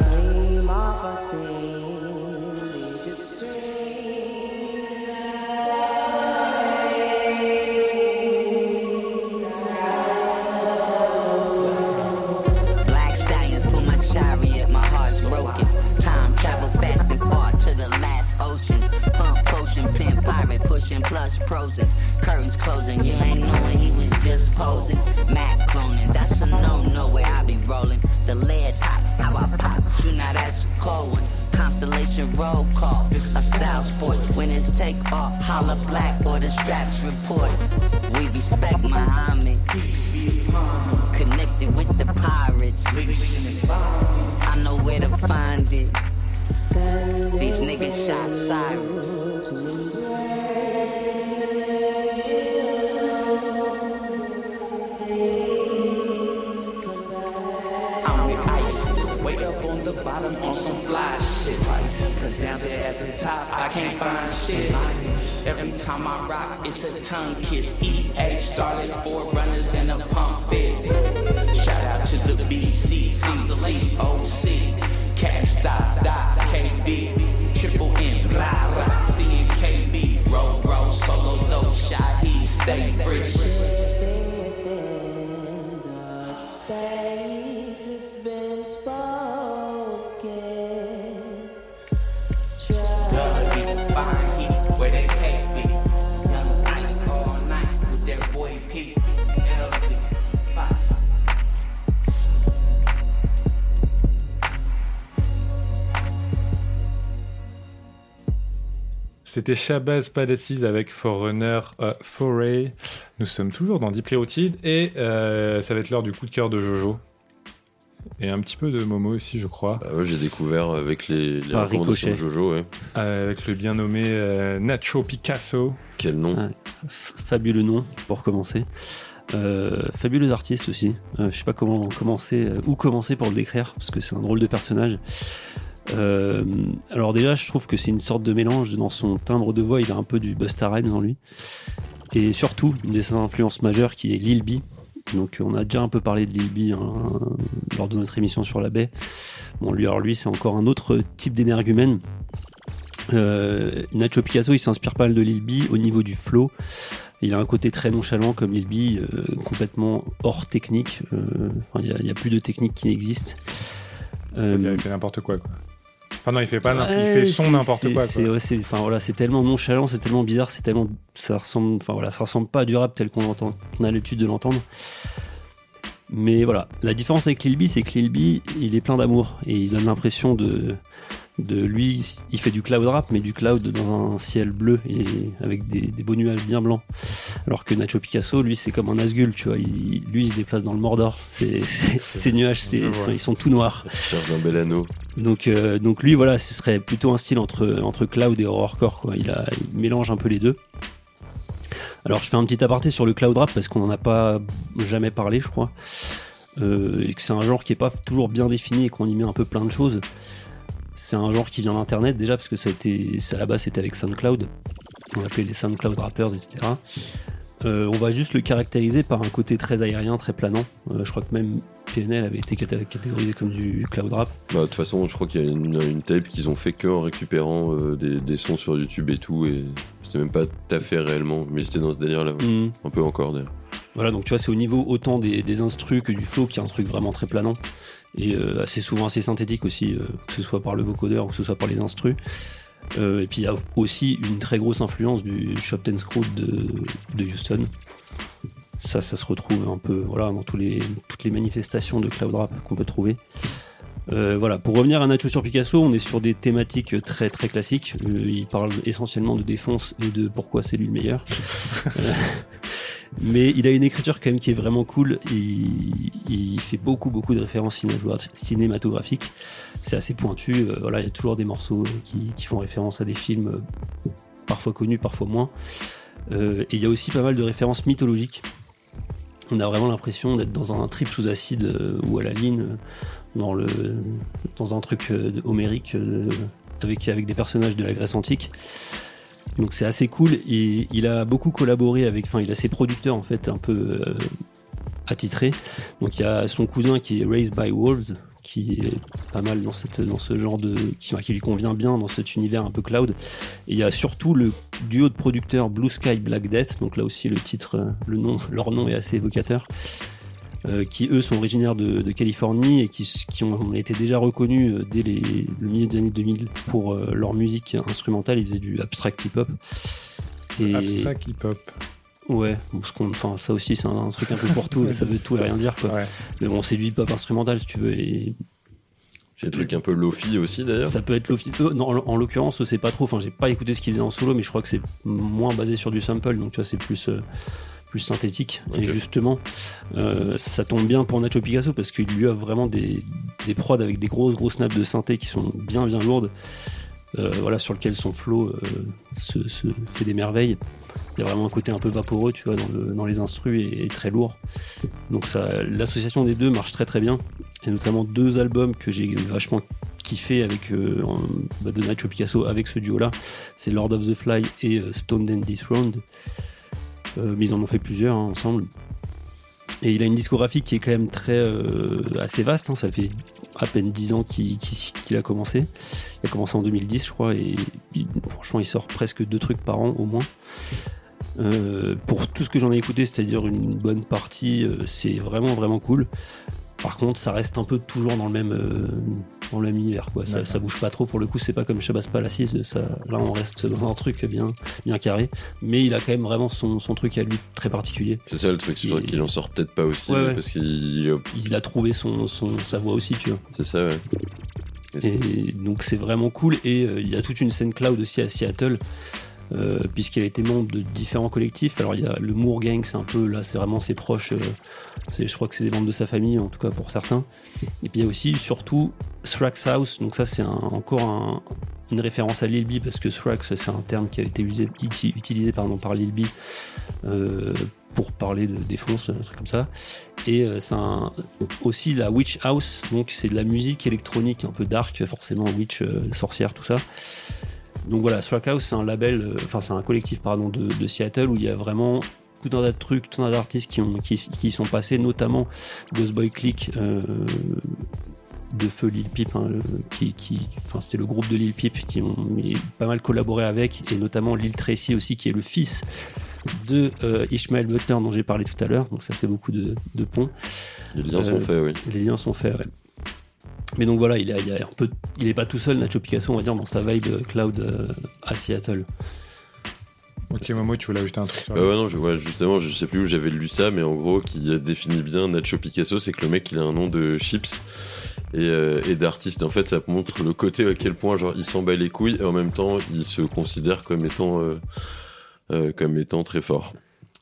Speaker 12: Black stallions pull my chariot, my heart's broken. Time travel fast and far to the last oceans. Pump potion, pimp pirate, pushing plus prosing. Curtains closing, you ain't knowing he was just posing. Constellation roll call.
Speaker 13: A style's foot when it's take off, holla black or the straps report. We respect Muhammad. Connected with the pirates. I know where to find it. These niggas shot Cyrus.
Speaker 14: Bottom on some fly shit. Cause down there at the top, I can't find shit. Every time I rock, it's a tongue kiss. EA started four runners and a pump fist. Shout out to the BC, CC, OC, Cash Stocks, Dot, KB, Triple M, blah, blah, C and KB, roll, roll, solo, dope, shot, he stay rich.
Speaker 15: Space, it's been spoken.
Speaker 1: C'était Shabazz Palaces avec Forerunner euh, Foray. Nous sommes toujours dans Deeply Rooted et euh, ça va être l'heure du coup de cœur de Jojo. Et un petit peu de Momo aussi, je crois.
Speaker 2: Bah ouais, j'ai découvert avec les, les recommandations de. Jojo, ouais.
Speaker 1: Euh, avec le bien nommé euh, Nacho Picasso.
Speaker 2: Quel nom.
Speaker 3: F- Fabuleux nom pour commencer. Euh, fabuleux artiste aussi. Euh, je sais pas comment commencer, euh, où commencer pour le décrire, parce que c'est un drôle de personnage. Euh, alors déjà, je trouve que c'est une sorte de mélange dans son timbre de voix. Il a un peu du Busta Rhymes en lui, et surtout une de ses influences majeures qui est Lil B. Donc on a déjà un peu parlé de Lil B hein, lors de notre émission sur la baie. Bon, lui, alors lui, c'est encore un autre type d'énergumène. Euh, Nacho Picasso, il s'inspire pas mal de Lil B au niveau du flow. Il a un côté très nonchalant comme Lil B, euh, complètement hors technique. Euh, Il n'y a, plus de technique qui n'existe.
Speaker 1: C'est-à-dire
Speaker 3: Euh,
Speaker 1: il fait n'importe quoi, quoi. Enfin non, il fait pas il fait son n'importe quoi.
Speaker 3: C'est
Speaker 1: quoi.
Speaker 3: ouais, c'est- enfin voilà, c'est tellement nonchalant, c'est tellement bizarre, c'est tellement, ça ressemble, enfin voilà, ça ressemble pas à du rap tel qu'on l'entend, on a l'habitude de l'entendre. Mais voilà, la différence avec Lil B, c'est que Lil B, il est plein d'amour et il donne l'impression de, de lui, il fait du cloud rap, mais du cloud dans un ciel bleu et avec des, des beaux nuages bien blancs. Alors que Nacho Picasso, lui, c'est comme un Nazgul, tu vois, il- lui, il se déplace dans le Mordor. C'est, *laughs* c'est- ces nuages, c'est- sont- ils sont tout noirs.
Speaker 2: Un bel anneau.
Speaker 3: Donc, euh, donc lui, voilà, ce serait plutôt un style entre, entre cloud et horrorcore. Quoi. Il, a, il mélange un peu les deux. Alors, je fais un petit aparté sur le cloud rap parce qu'on n'en a pas jamais parlé, je crois. Euh, et que c'est un genre qui est pas toujours bien défini et qu'on y met un peu plein de choses. C'est un genre qui vient d'internet déjà parce que ça a été, à la base c'était avec SoundCloud. On appelait les SoundCloud rappers, etc. Euh, on va juste le caractériser par un côté très aérien, très planant. Euh, je crois que même PNL avait été catégorisé comme du cloud rap.
Speaker 2: Bah, de toute façon, je crois qu'il y a une, une tape qu'ils ont fait que en récupérant euh, des, des sons sur YouTube et tout, et c'était même pas tout à fait réellement, mais c'était dans ce délire-là.
Speaker 3: Mhm.
Speaker 2: Un peu encore d'ailleurs.
Speaker 3: Voilà, donc tu vois, c'est au niveau autant des, des instrus que du flow qui est un truc vraiment très planant. Et euh, assez souvent assez synthétique aussi, euh, que ce soit par le vocodeur ou que ce soit par les instrus. Euh, et puis il y a aussi une très grosse influence du Shop Ten Screw de, Houston. Ça, ça se retrouve un peu voilà, dans tous les, toutes les manifestations de cloud rap qu'on peut trouver. Voilà, pour revenir à Nacho sur Picasso, on est sur des thématiques très très classiques. Il parle essentiellement de défonce et de pourquoi c'est lui le meilleur. *laughs* Euh, mais il a une écriture quand même qui est vraiment cool. Il, fait beaucoup beaucoup de références cinémato- cinématographiques. C'est assez pointu. euh, voilà, il y a toujours des morceaux qui, qui font référence à des films euh, parfois connus, parfois moins. Euh, et il y a aussi pas mal de références mythologiques. On a vraiment l'impression d'être dans un trip sous acide euh, ou à la ligne, euh, dans, un truc euh, homérique euh, avec des personnages de la Grèce antique. Donc c'est assez cool et il a beaucoup collaboré avec, enfin il a ses producteurs en fait un peu euh, attitrés. Donc il y a son cousin qui est Raised by Wolves qui est pas mal dans, ce genre de... Qui, qui lui convient bien dans cet univers un peu cloud. Et il y a surtout le duo de producteurs Blue Sky Black Death, donc là aussi le titre, euh, le nom, leur nom est assez évocateur. Euh, qui eux sont originaires de, de Californie et qui, ont été déjà reconnus euh, dès les, le milieu des années 2000 pour euh, leur musique instrumentale. Ils faisaient du abstract hip-hop. Et-
Speaker 1: Abstract hip-hop.
Speaker 3: Ouais, bon, ce qu'on- enfin ça aussi c'est un, un truc un peu pour tout, *laughs* ça veut tout et rien dire quoi. Mais bon, c'est du hip-hop instrumental si tu veux. Et
Speaker 2: C'est des trucs un peu lofi aussi d'ailleurs.
Speaker 3: Ça peut être lofi. euh, non, en, en l'occurrence, c'est pas trop. Enfin, j'ai pas écouté ce qu'il faisait en solo, mais je crois que c'est moins basé sur du sample. Donc, tu vois, c'est plus. euh, plus synthétique. Et justement euh, ça tombe bien pour Nacho Picasso parce qu'il lui a vraiment des, des prods avec des grosses grosses nappes de synthé qui sont bien bien lourdes euh, voilà sur lequel son flow euh, se, se fait des merveilles. Il y a vraiment un côté un peu vaporeux tu vois dans, le- dans les instrus et, et très lourd. Donc ça l'association des deux marche très très bien. Et notamment deux albums que j'ai vachement kiffé avec euh, en- bah, de Nacho Picasso avec ce duo là c'est Lord of the Fly et Stoned and Dethroned. euh, mais ils en ont fait plusieurs hein, ensemble et il a une discographie qui est quand même très euh, assez vaste. hein. Ça fait à peine 10 ans qu'il a commencé. Il a commencé en 2010, je crois, et franchement, il sort presque deux trucs par an au moins. Euh, pour tout ce que j'en ai écouté, c'est-à-dire une bonne partie, euh, c'est vraiment vraiment cool. Par contre, ça reste un peu toujours dans le même euh, dans le même univers, quoi. Ça, ça bouge pas trop. Pour le coup, c'est pas comme Shabazz Palaces. Ça, là, on reste dans un truc bien bien carré. Mais il a quand même vraiment son, son truc à lui très particulier.
Speaker 2: C'est ça le truc, c'est vrai qu'il en sort peut-être pas aussi
Speaker 3: Ouais,
Speaker 2: lui,
Speaker 3: ouais.
Speaker 2: parce qu'il
Speaker 3: Il a trouvé son, son sa voix aussi, tu vois.
Speaker 2: C'est ça, ouais.
Speaker 3: Et donc c'est vraiment cool. Et euh, il y a toute une scène cloud aussi à Seattle, euh, puisqu'elle a été membre de différents collectifs. Alors il y a le Moore Gang, c'est un peu là, c'est vraiment ses proches. euh, je crois que c'est des membres de sa famille, en tout cas pour certains. Et puis il y a aussi surtout Thrax House. Donc ça c'est encore un- une référence à Lil B parce que Thrax c'est un terme qui a été utilisé, par Lil B euh, pour parler de défonce, un truc comme ça. Et euh, c'est aussi la Witch House, donc c'est de la musique électronique un peu dark, forcément Witch, sorcière, tout ça. Donc voilà, Thrack House c'est un label, euh, enfin c'est un collectif pardon de, de Seattle où il y a vraiment tout un tas de trucs, tout un tas d'artistes qui, ont, qui, sont passés, notamment Ghost Boy Click euh, de feu Lil Peep, hein, le- qui, qui, enfin c'était le groupe de Lil Peep qui ont pas mal collaboré avec, et notamment Lil Tracy aussi, qui est le fils de euh, Ishmael Butler dont j'ai parlé tout à l'heure, donc ça fait beaucoup de, de ponts.
Speaker 2: Les liens sont faits, oui.
Speaker 3: Les liens sont faits, ouais. Mais donc voilà, il, a, il, a un peu, il est pas tout seul, Nacho Picasso, on va dire, dans sa vibe euh, cloud euh, à Seattle.
Speaker 1: Ok, Momo, tu voulais ajouter un truc sur
Speaker 2: Ah ouais, non, je, ouais, justement, je sais plus où j'avais lu ça, mais en gros, qui définit bien Nacho Picasso, c'est que le mec, il a un nom de chips et, euh, et d'artiste. En fait, ça montre le côté à quel point, genre, il s'en bat les couilles et en même temps, il se considère comme étant, euh, euh, comme étant très fort.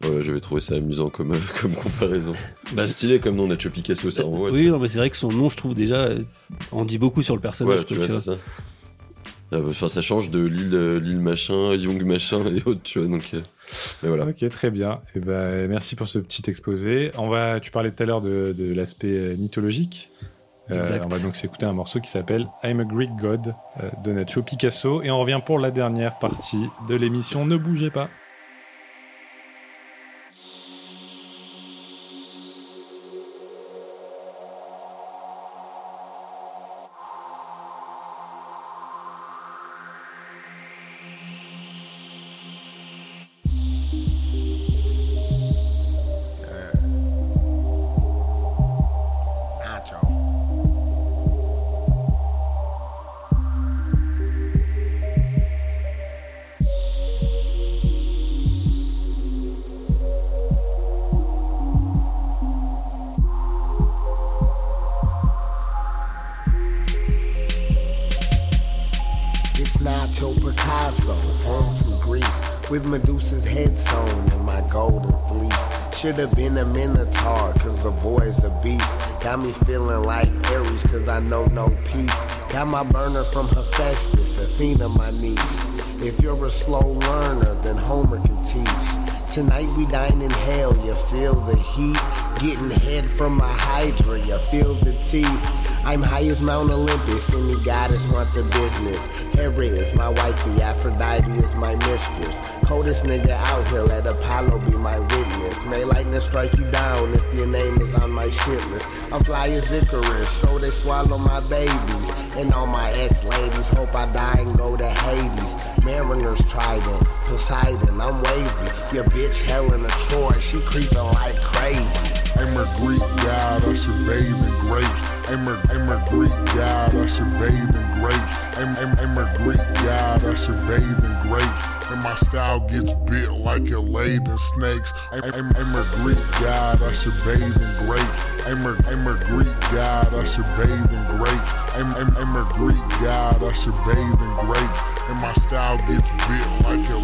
Speaker 2: Ouais, j'avais trouvé ça amusant comme, euh, *laughs* comme comparaison.
Speaker 3: Bah,
Speaker 2: c'est stylé comme nom, Nacho Picasso, ça envoie.
Speaker 3: oui, non, mais c'est vrai que son nom, je trouve déjà, euh, en dit beaucoup sur le personnage.
Speaker 2: Ouais, tu vois,
Speaker 3: tu
Speaker 2: c'est ça. Enfin, ça change de l'île euh, l'île machin, Young machin et autres, tu vois. Donc, euh, mais voilà.
Speaker 1: Ok, très bien. Et ben, merci pour ce petit exposé. On va, tu parlais tout à l'heure de, de l'aspect euh, mythologique. Euh,
Speaker 3: Exact.
Speaker 1: on va donc s'écouter un morceau qui s'appelle I'm a Greek God euh, de Nacho Picasso. Et on revient pour la dernière partie de l'émission. Ne bougez pas.
Speaker 16: Medusa's head sewn in my golden fleece. Should have been a Minotaur, cause the boy's a beast. Got me feeling like Aries, cause I know no peace. Got my burner from Hephaestus, Athena, my niece. If you're a slow learner, then Homer can teach. Tonight we dine in hell, you feel the heat. Getting head from a hydra, you feel the teeth. I'm high as Mount Olympus, any goddess want the business. Hera is my wifey, Aphrodite is my mistress. Coldest nigga out here, let Apollo be my witness. May lightning strike you down if your name is on my shit list. I'm fly as Icarus, so they swallow my babies. And all my ex ladies hope I die and go to Hades. Mariner's trident, Poseidon, I'm wavy. Your bitch Helen of Troy, she creeping like crazy.
Speaker 7: I'm a Greek god, I should bathe in grapes. I'm a, I'm a Greek god, I should bathe in grapes. I'm, I'm, I'm a Greek god, I should bathe in grapes. And my style gets bit like a laid in snakes. I'm, I'm, I'm a Greek god, I should bathe in grapes. I'm a, I'm a Greek god, I should bathe in grapes. I'm, I'm, I'm a Greek god, I should bathe in grapes. And my style gets bit like it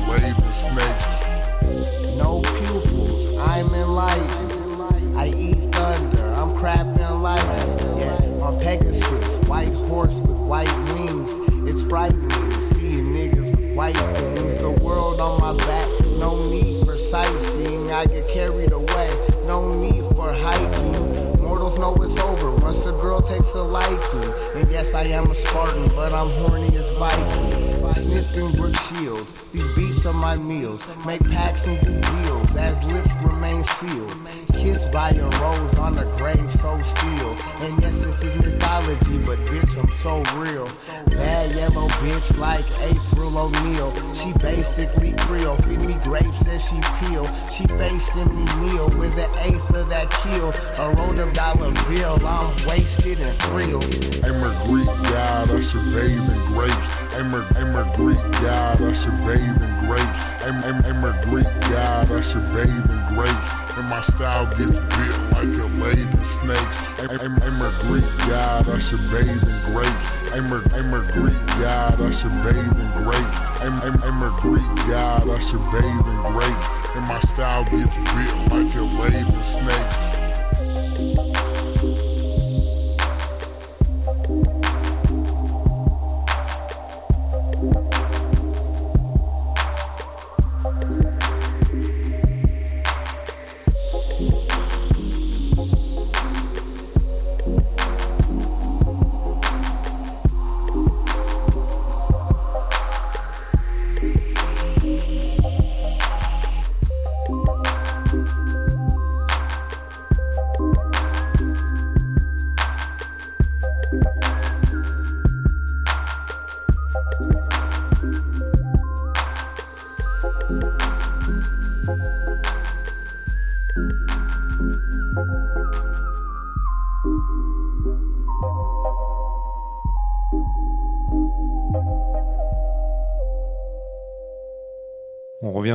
Speaker 16: yes, I am a Spartan, but I'm horny as Viking. Sniffing Brook Shields, these beats are my meals. Make packs and do deals as lips remain sealed. Kissed by a rose on a grave so still. And yes, this is mythology, but bitch, I'm so real. Bad yellow bitch like April O'Neil. She basically Creole. Feed me grapes that she peel. She facing me meal with an eighth of that kill. A roll of dollar bill. I'm wasted and thrilled.
Speaker 7: I'm a Greek god, I should bathe in grapes. I'm a, a Greek god, I should bathe in grapes. I'm, a Greek god, I should bathe in grapes. And my style gets bit like a laid in snakes. I'm, a Greek god, I should bathe in grapes. I'm a, a Greek god, I should bathe in grapes. I'm, a Greek god, I should bathe in grapes. And my style gets bit like it laid in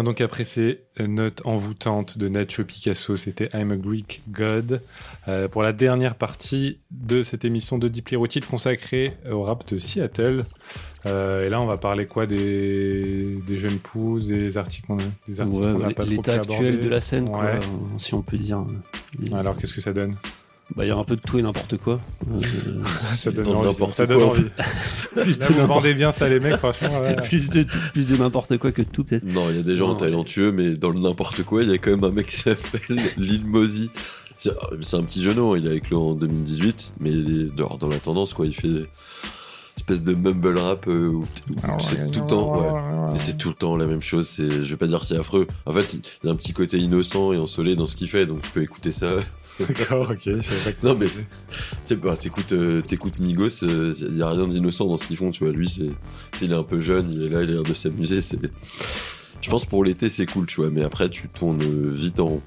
Speaker 1: donc après ces notes envoûtantes de Nacho Picasso, c'était I'm a Greek God, euh, pour la dernière partie de cette émission de Deeply Rooted consacrée au rap de Seattle. Euh, et là, on va parler quoi des, des jeunes pousses, des articles qu'on des articles
Speaker 3: Ouais,
Speaker 1: qu'on a pas
Speaker 3: l'état actuel de la scène,
Speaker 1: Ouais.
Speaker 3: si on peut dire.
Speaker 1: Alors, qu'est-ce que ça donne?
Speaker 3: Bah, il y a un peu de tout et n'importe quoi. Euh, *laughs*
Speaker 1: Ça donne envie.
Speaker 3: n'importe
Speaker 1: Ça donne envie. *laughs*
Speaker 3: plus
Speaker 1: Là,
Speaker 3: de
Speaker 1: vous
Speaker 3: n'importe-
Speaker 1: vendez bien ça, les mecs, franchement. *laughs* ouais.
Speaker 3: plus de tout, plus de n'importe quoi que de tout, peut-être.
Speaker 2: Non, il y a des gens
Speaker 3: Non,
Speaker 2: talentueux, mais dans le n'importe quoi, il y a quand même un mec qui s'appelle Lil Mosey. C'est c'est un petit jeune, hein, il a éclos en 2018, mais il est dehors dans la tendance, quoi. Il fait une espèce de mumble rap euh, où, où c'est tout le temps, ouais. Et c'est tout le temps la même chose. C'est, je vais pas dire c'est affreux. En fait, il y a un petit côté innocent et ensoleillé dans ce qu'il fait, donc tu peux écouter ça. *laughs*
Speaker 1: D'accord, ok. je
Speaker 2: Non mais, tu sais, bah, t'écoutes, euh, t'écoutes Migos, il y a rien d'innocent dans ce qu'ils font, tu vois. Lui, c'est, il est un peu jeune, il est là, il a l'air de s'amuser. C'est, je pense pour l'été c'est cool, tu vois. Mais après, tu tournes vite en rond.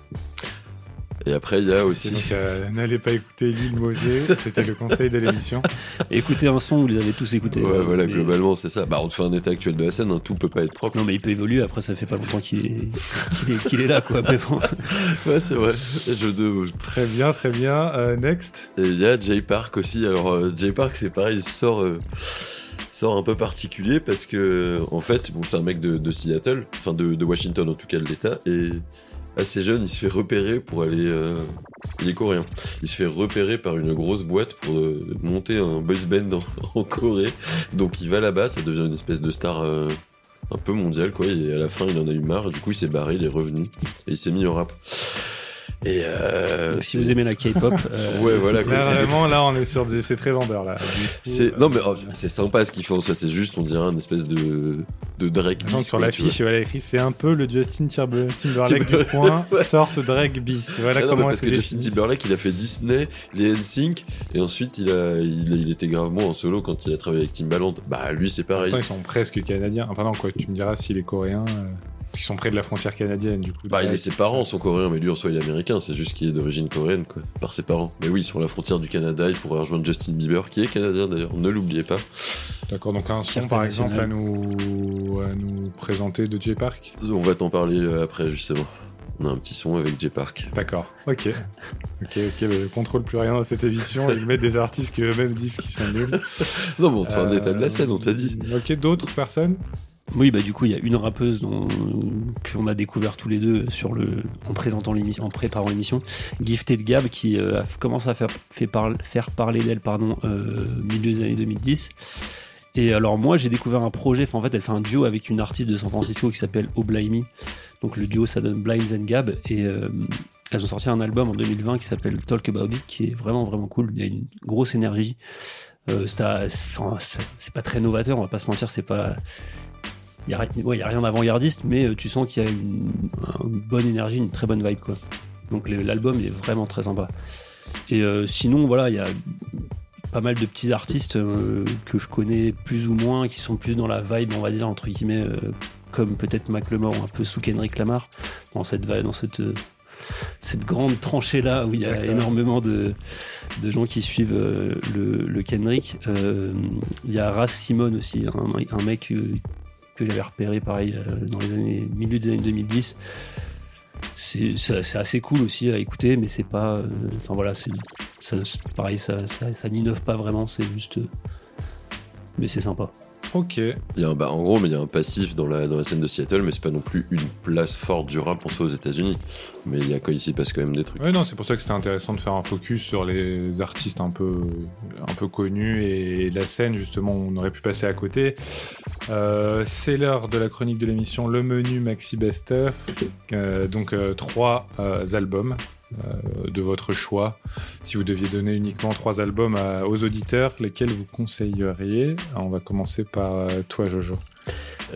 Speaker 2: Et après, il y a aussi.
Speaker 1: Donc, euh, n'allez pas écouter Lil Mosé, c'était le conseil de l'émission. *laughs*
Speaker 3: Écoutez un son, vous les avez tous écoutés.
Speaker 2: Ouais,
Speaker 3: euh,
Speaker 2: voilà,
Speaker 3: mais-
Speaker 2: globalement, c'est ça. Bah, on te fait un état actuel de la scène, hein, tout peut pas être propre.
Speaker 3: Non, mais il peut évoluer, après, ça fait pas longtemps qu'il est, qu'il est, qu'il est là, quoi. Mais bon. *laughs*
Speaker 2: Ouais, c'est vrai. Jeu de.
Speaker 1: Très bien, très bien. Euh, next.
Speaker 2: Et il y a Jay Park aussi. Alors, euh, Jay Park, c'est pareil, il sort, euh, sort un peu particulier parce que, en fait, bon, c'est un mec de, de Seattle, enfin de, de Washington en tout cas, de l'État, et assez jeune, il se fait repérer pour aller. euh, il est coréen. Il se fait repérer par une grosse boîte pour euh, monter un boys band en, *laughs* Corée. Donc, il va là-bas, ça devient une espèce de star. euh, un peu mondial quoi et à la fin il en a eu marre du coup il s'est barré il est revenu et il s'est mis au rap et euh,
Speaker 3: Donc, si vous aimez la K-pop, *laughs* euh,
Speaker 2: ouais voilà quoi,
Speaker 1: Là,
Speaker 2: aimez-
Speaker 1: vraiment, là, on est sur du. C'est très vendeur, là.
Speaker 2: C'est
Speaker 1: euh,
Speaker 2: non mais oh, c'est sympa ce qu'il fait en soi. C'est juste on dirait un espèce de de Drake.
Speaker 1: Non,
Speaker 2: bis,
Speaker 1: sur l'affiche, voilà écrit c'est un peu le Justin Timber- Timberlake du coin, *laughs*
Speaker 2: Ouais.
Speaker 1: sorte Drake bis. Voilà
Speaker 2: Ah non,
Speaker 1: comment
Speaker 2: parce
Speaker 1: elle
Speaker 2: que Justin. Timberlake il a fait Disney, les NSYNC et ensuite il a il, il était gravement en solo quand il a travaillé avec Timbaland. Bah lui c'est pareil.
Speaker 1: Attends, ils sont presque canadiens. Enfin non, quoi, tu me diras s'il est coréen. euh, qui sont près de la frontière canadienne, du coup.
Speaker 2: Bah, il est, ses parents sont coréens, mais lui en soi il est américain, c'est juste qu'il est d'origine coréenne, quoi, par ses parents. Mais oui, sur la frontière du Canada, il pourrait rejoindre Justin Bieber, qui est canadien d'ailleurs, ne l'oubliez pas.
Speaker 1: D'accord, donc un son par exemple à nous, à nous présenter de J Park?
Speaker 2: On va t'en parler euh, après, justement. On a un petit son avec J Park.
Speaker 1: D'accord, ok. Ok, ok, mais contrôle plus rien dans cette émission. Ils mettent des artistes qui eux-mêmes disent qu'ils sont nuls. *laughs*
Speaker 2: Non, mais on te fait un
Speaker 1: Euh,
Speaker 2: état de la scène, on t'a dit.
Speaker 1: Ok, d'autres personnes?
Speaker 3: Oui, bah du coup, il y a une rappeuse dont qu'on a découvert tous les deux sur le en présentant en préparant l'émission, Gifted Gab, qui euh, a commencé à faire, parler d'elle, pardon, euh, milieu des années 2010. Et alors moi, j'ai découvert un projet. en fait, elle fait un duo avec une artiste de San Francisco qui s'appelle Oblimey. Donc le duo, ça donne Blinds and Gab. Et euh, elles ont sorti un album en 2020 qui s'appelle Talk About It, qui est vraiment vraiment cool. Il y a une grosse énergie. Euh, ça- c'est pas très novateur, on va pas se mentir, c'est pas il y a, ouais, rien d'avant-gardiste, mais euh, tu sens qu'il y a une, une bonne énergie, une très bonne vibe. Quoi. Donc l'album est vraiment très sympa. Et euh, sinon, voilà, il y a pas mal de petits artistes euh, que je connais plus ou moins, qui sont plus dans la vibe, on va dire, entre guillemets, euh, comme peut-être Mac Lemore ou un peu sous Kendrick Lamar, dans cette, dans cette, cette grande tranchée là où il y a énormément de, de gens qui suivent euh, le, le Kendrick. Il y a Ras Simon aussi, un, un mec que j'avais repéré pareil euh, dans les années milieu des années 2010. C'est assez cool aussi à écouter, mais c'est pas. euh, Enfin voilà, c'est pareil, ça, ça, ça n'innove pas vraiment, c'est juste. euh, mais c'est sympa.
Speaker 1: Ok.
Speaker 2: Il y a un, bah, en gros, mais il y a un passif dans la, dans la scène de Seattle, mais c'est pas non plus une place forte du rap en soi aux États-Unis. Mais il y a quoi ici passe quand même des trucs.
Speaker 1: Ouais, non, c'est pour ça que c'était intéressant de faire un focus sur les artistes un peu, un peu connus et la scène, justement, on aurait pu passer à côté. Euh, c'est l'heure de la chronique de l'émission Le Menu Maxi Best Of. Euh, donc, euh, trois euh, albums de votre choix. Si vous deviez donner uniquement trois albums aux auditeurs, lesquels vous conseilleriez? On va commencer par euh, toi, Jojo.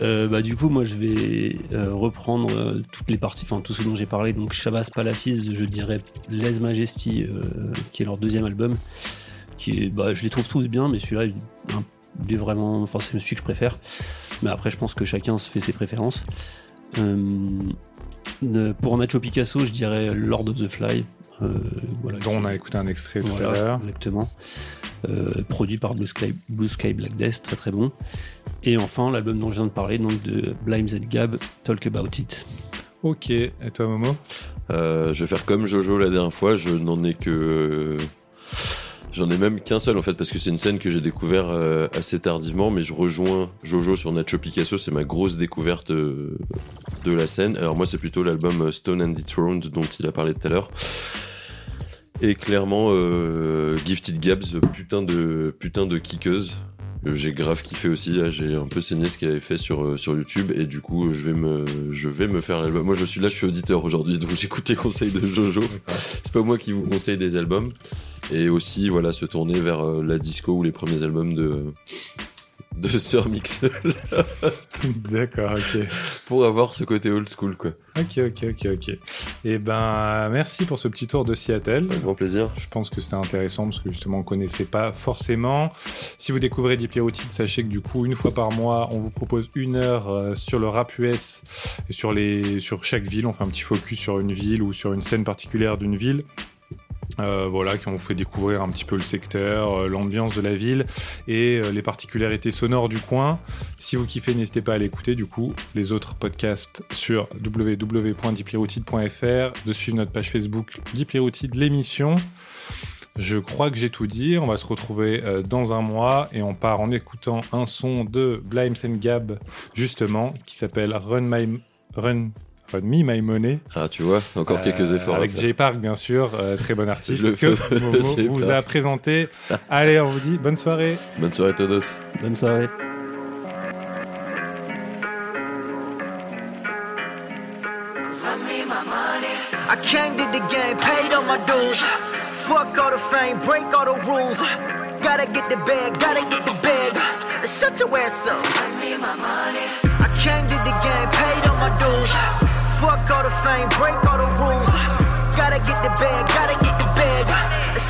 Speaker 3: Euh, bah, du coup, moi, je vais euh, reprendre euh, toutes les parties, enfin tout ce dont j'ai parlé. Donc, Shabazz Palaces, je dirais Les Majesty, euh, qui est leur deuxième album. Qui bah, je les trouve tous bien, mais celui-là, il est vraiment. Enfin, c'est celui que je préfère. Mais après, je pense que chacun se fait ses préférences. Euh, de- pour Nacho Picasso, je dirais Lord of the Fly. euh, voilà,
Speaker 1: Dont on a écouté un extrait tout
Speaker 3: Voilà,
Speaker 1: à l'heure.
Speaker 3: Exactement. Euh, produit par Blue Sky, Blue Sky Black Death, très très bon. Et enfin, l'album dont je viens de parler, donc de Blimes and Gab, Talk About It.
Speaker 1: Ok, et toi, Momo?
Speaker 2: Euh, je vais faire comme Jojo la dernière fois, je n'en ai que. J'en ai même qu'un seul en fait, parce que c'est une scène que j'ai découvert euh, assez tardivement, mais je rejoins Jojo sur Nacho Picasso, c'est ma grosse découverte euh, de la scène. Alors moi, c'est plutôt l'album euh, Stone and Dethroned dont il a parlé tout à l'heure. Et clairement, Gifted Gabs, putain de, putain de kickeuse. J'ai grave kiffé aussi, là, j'ai un peu saigné ce qu'elle avait fait sur, euh, sur YouTube et du coup je vais me, je vais me faire l'album. Moi je suis là, je suis auditeur aujourd'hui *laughs* donc j'écoute les conseils de Jojo. C'est pas moi qui vous conseille des albums. Et aussi voilà se tourner vers euh, la disco ou les premiers albums de, de Sir Mix-el *laughs*
Speaker 1: D'accord, ok.
Speaker 2: pour avoir ce côté old school quoi.
Speaker 1: Ok, ok, ok, ok. Et ben, merci pour ce petit tour de Seattle.
Speaker 2: Avec grand plaisir.
Speaker 1: Je pense que c'était intéressant parce que justement, on connaissait pas forcément. Si vous découvrez Deeply Rooted, sachez que du coup, une fois par mois, on vous propose une heure euh, sur le rap US et sur les, sur chaque ville. On fait un petit focus sur une ville ou sur une scène particulière d'une ville. Euh, voilà, qui on vous fait découvrir un petit peu le secteur, euh, l'ambiance de la ville et euh, les particularités sonores du coin. Si vous kiffez, n'hésitez pas à l'écouter. Du coup, les autres podcasts sur www.deeplyrouted.fr, de suivre notre page Facebook Deeply Rooted, l'émission. Je crois que j'ai tout dit. On va se retrouver dans un mois et on part en écoutant un son de Blimes Gab, justement, qui s'appelle Run My Run. Run Me My Money.
Speaker 2: Ah tu vois, encore quelques
Speaker 1: Euh,
Speaker 2: efforts. à
Speaker 1: Avec. Jay Park, bien sûr, euh, très bon artiste,
Speaker 2: Le
Speaker 1: que Momo vous a présenté. Allez, on vous dit bonne soirée.
Speaker 2: Bonne soirée todos.
Speaker 3: Bonne soirée.
Speaker 17: I came to the game, paid all my dues. Fuck all the fame, break all the rules. Gotta get the bag, gotta get the bag. Shut your ass up. I came to the game, paid all my dues. Fuck all the fame, break all the rules. Gotta get the bag, gotta get the bag.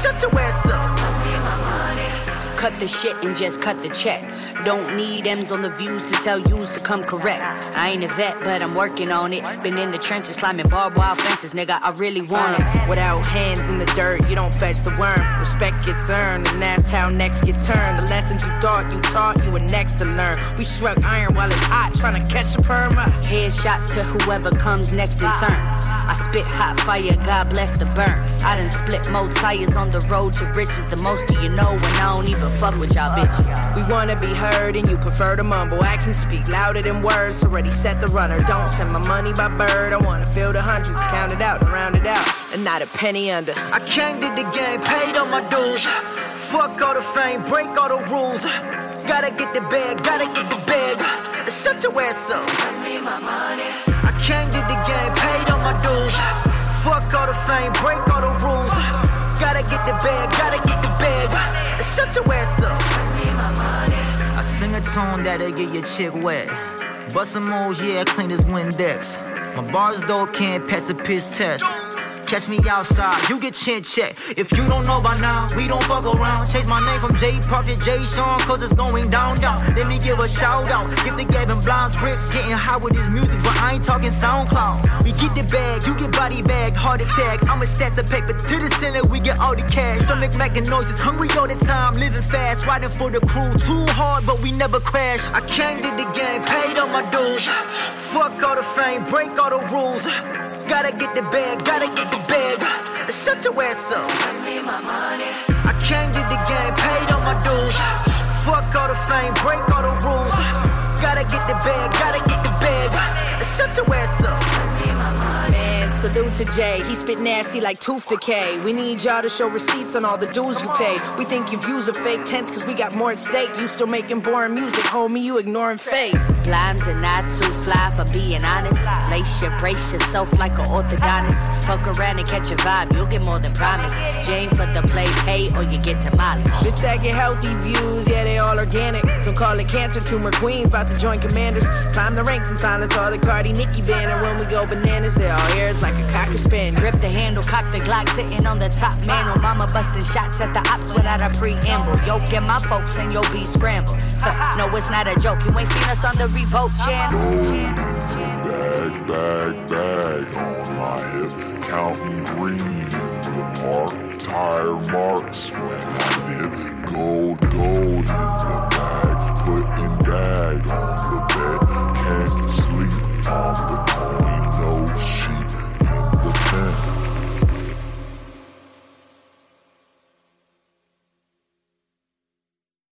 Speaker 17: Shut your ass up.
Speaker 13: cut the shit and just cut the check. Don't need M's on the views to tell yous to come correct. I ain't a vet, but I'm working on it. Been in the trenches climbing barbed wire fences, nigga. I really want it.
Speaker 17: Without hands in the dirt, you don't fetch the worm. Respect gets earned, and that's how necks get turned. The lessons you thought you taught, you were next to learn. We struck iron while it's hot, trying to catch a perma.
Speaker 13: Headshots to whoever comes next in turn. I spit hot fire, God bless the burn. I done split more tires on the road to riches. The most of you know and I don't even fuck with y'all bitches.
Speaker 17: We wanna be heard, and you prefer to mumble. Actions speak louder than words. Already set the runner. Don't send my money by bird. I wanna feel the hundreds, count it out and round it out, and not a penny under. I came to the game, paid all my dues. Fuck all the fame, break all the rules. Gotta get the bag, gotta get the bag. Shut your ass up. I need my money. I came to the game, paid all my dues. Fuck all the fame, break all the rules. Gotta get the bag, gotta get the bag. Shut your ass up. I need my money.
Speaker 18: Sing a tune that'll get your chick wet. Bust some moves, yeah, clean as Windex. My bars though can't pass a piss test. Catch me outside, you get chin check. If you don't know by now, we don't fuck around. Change my name from J Park to J Sean, cause it's going down, down. Let me give a shout out. Give the Gavin Blinds bricks, getting high with his music, but I ain't talking SoundCloud. We get the bag, you get body bag, heart attack. I'ma stash the paper to the center, we get all the cash. Stomach making noises, hungry all the time, living fast, riding for the crew. Too hard, but we never crash.
Speaker 17: I came to the game, paid all my dues. Fuck all the fame, break all the rules. Gotta get the bag, gotta get the bag. Shut your ass up. I need my money. I came to the game, paid all my dues. Fuck all the fame, break all the rules. Gotta get the bag, gotta get the bag. Shut your ass up. I need my money. Salute to Jay. He spit nasty like tooth decay. We need y'all to show receipts on all the dues you pay. We think your views are fake tense cause we got more at stake. You still making boring music, homie. You ignoring fate.
Speaker 13: Limes are not too fly for being honest. Lace your brace yourself like an orthodontist. Fuck around and catch a vibe, you'll get more than promise. Jane for the play, pay or you get demolished.
Speaker 17: Bitch that get healthy views, yeah, they all organic. Don't call it cancer tumor queens, about to join commanders. Climb the ranks and silence all the Cardi Nicki banner. When we go bananas, they all ears like a cocker spin.
Speaker 13: Grip the handle, cock the Glock, sitting on the top mantle. Mama busting shots at the ops without a preamble. Yo, get my folks and you'll be scrambled. *laughs* No, it's not a joke. You ain't seen us on the revoking.
Speaker 7: bag, bag, bag on my hip, counting green in the park. Tire marks when I dip gold, gold in the bag, putting bag on the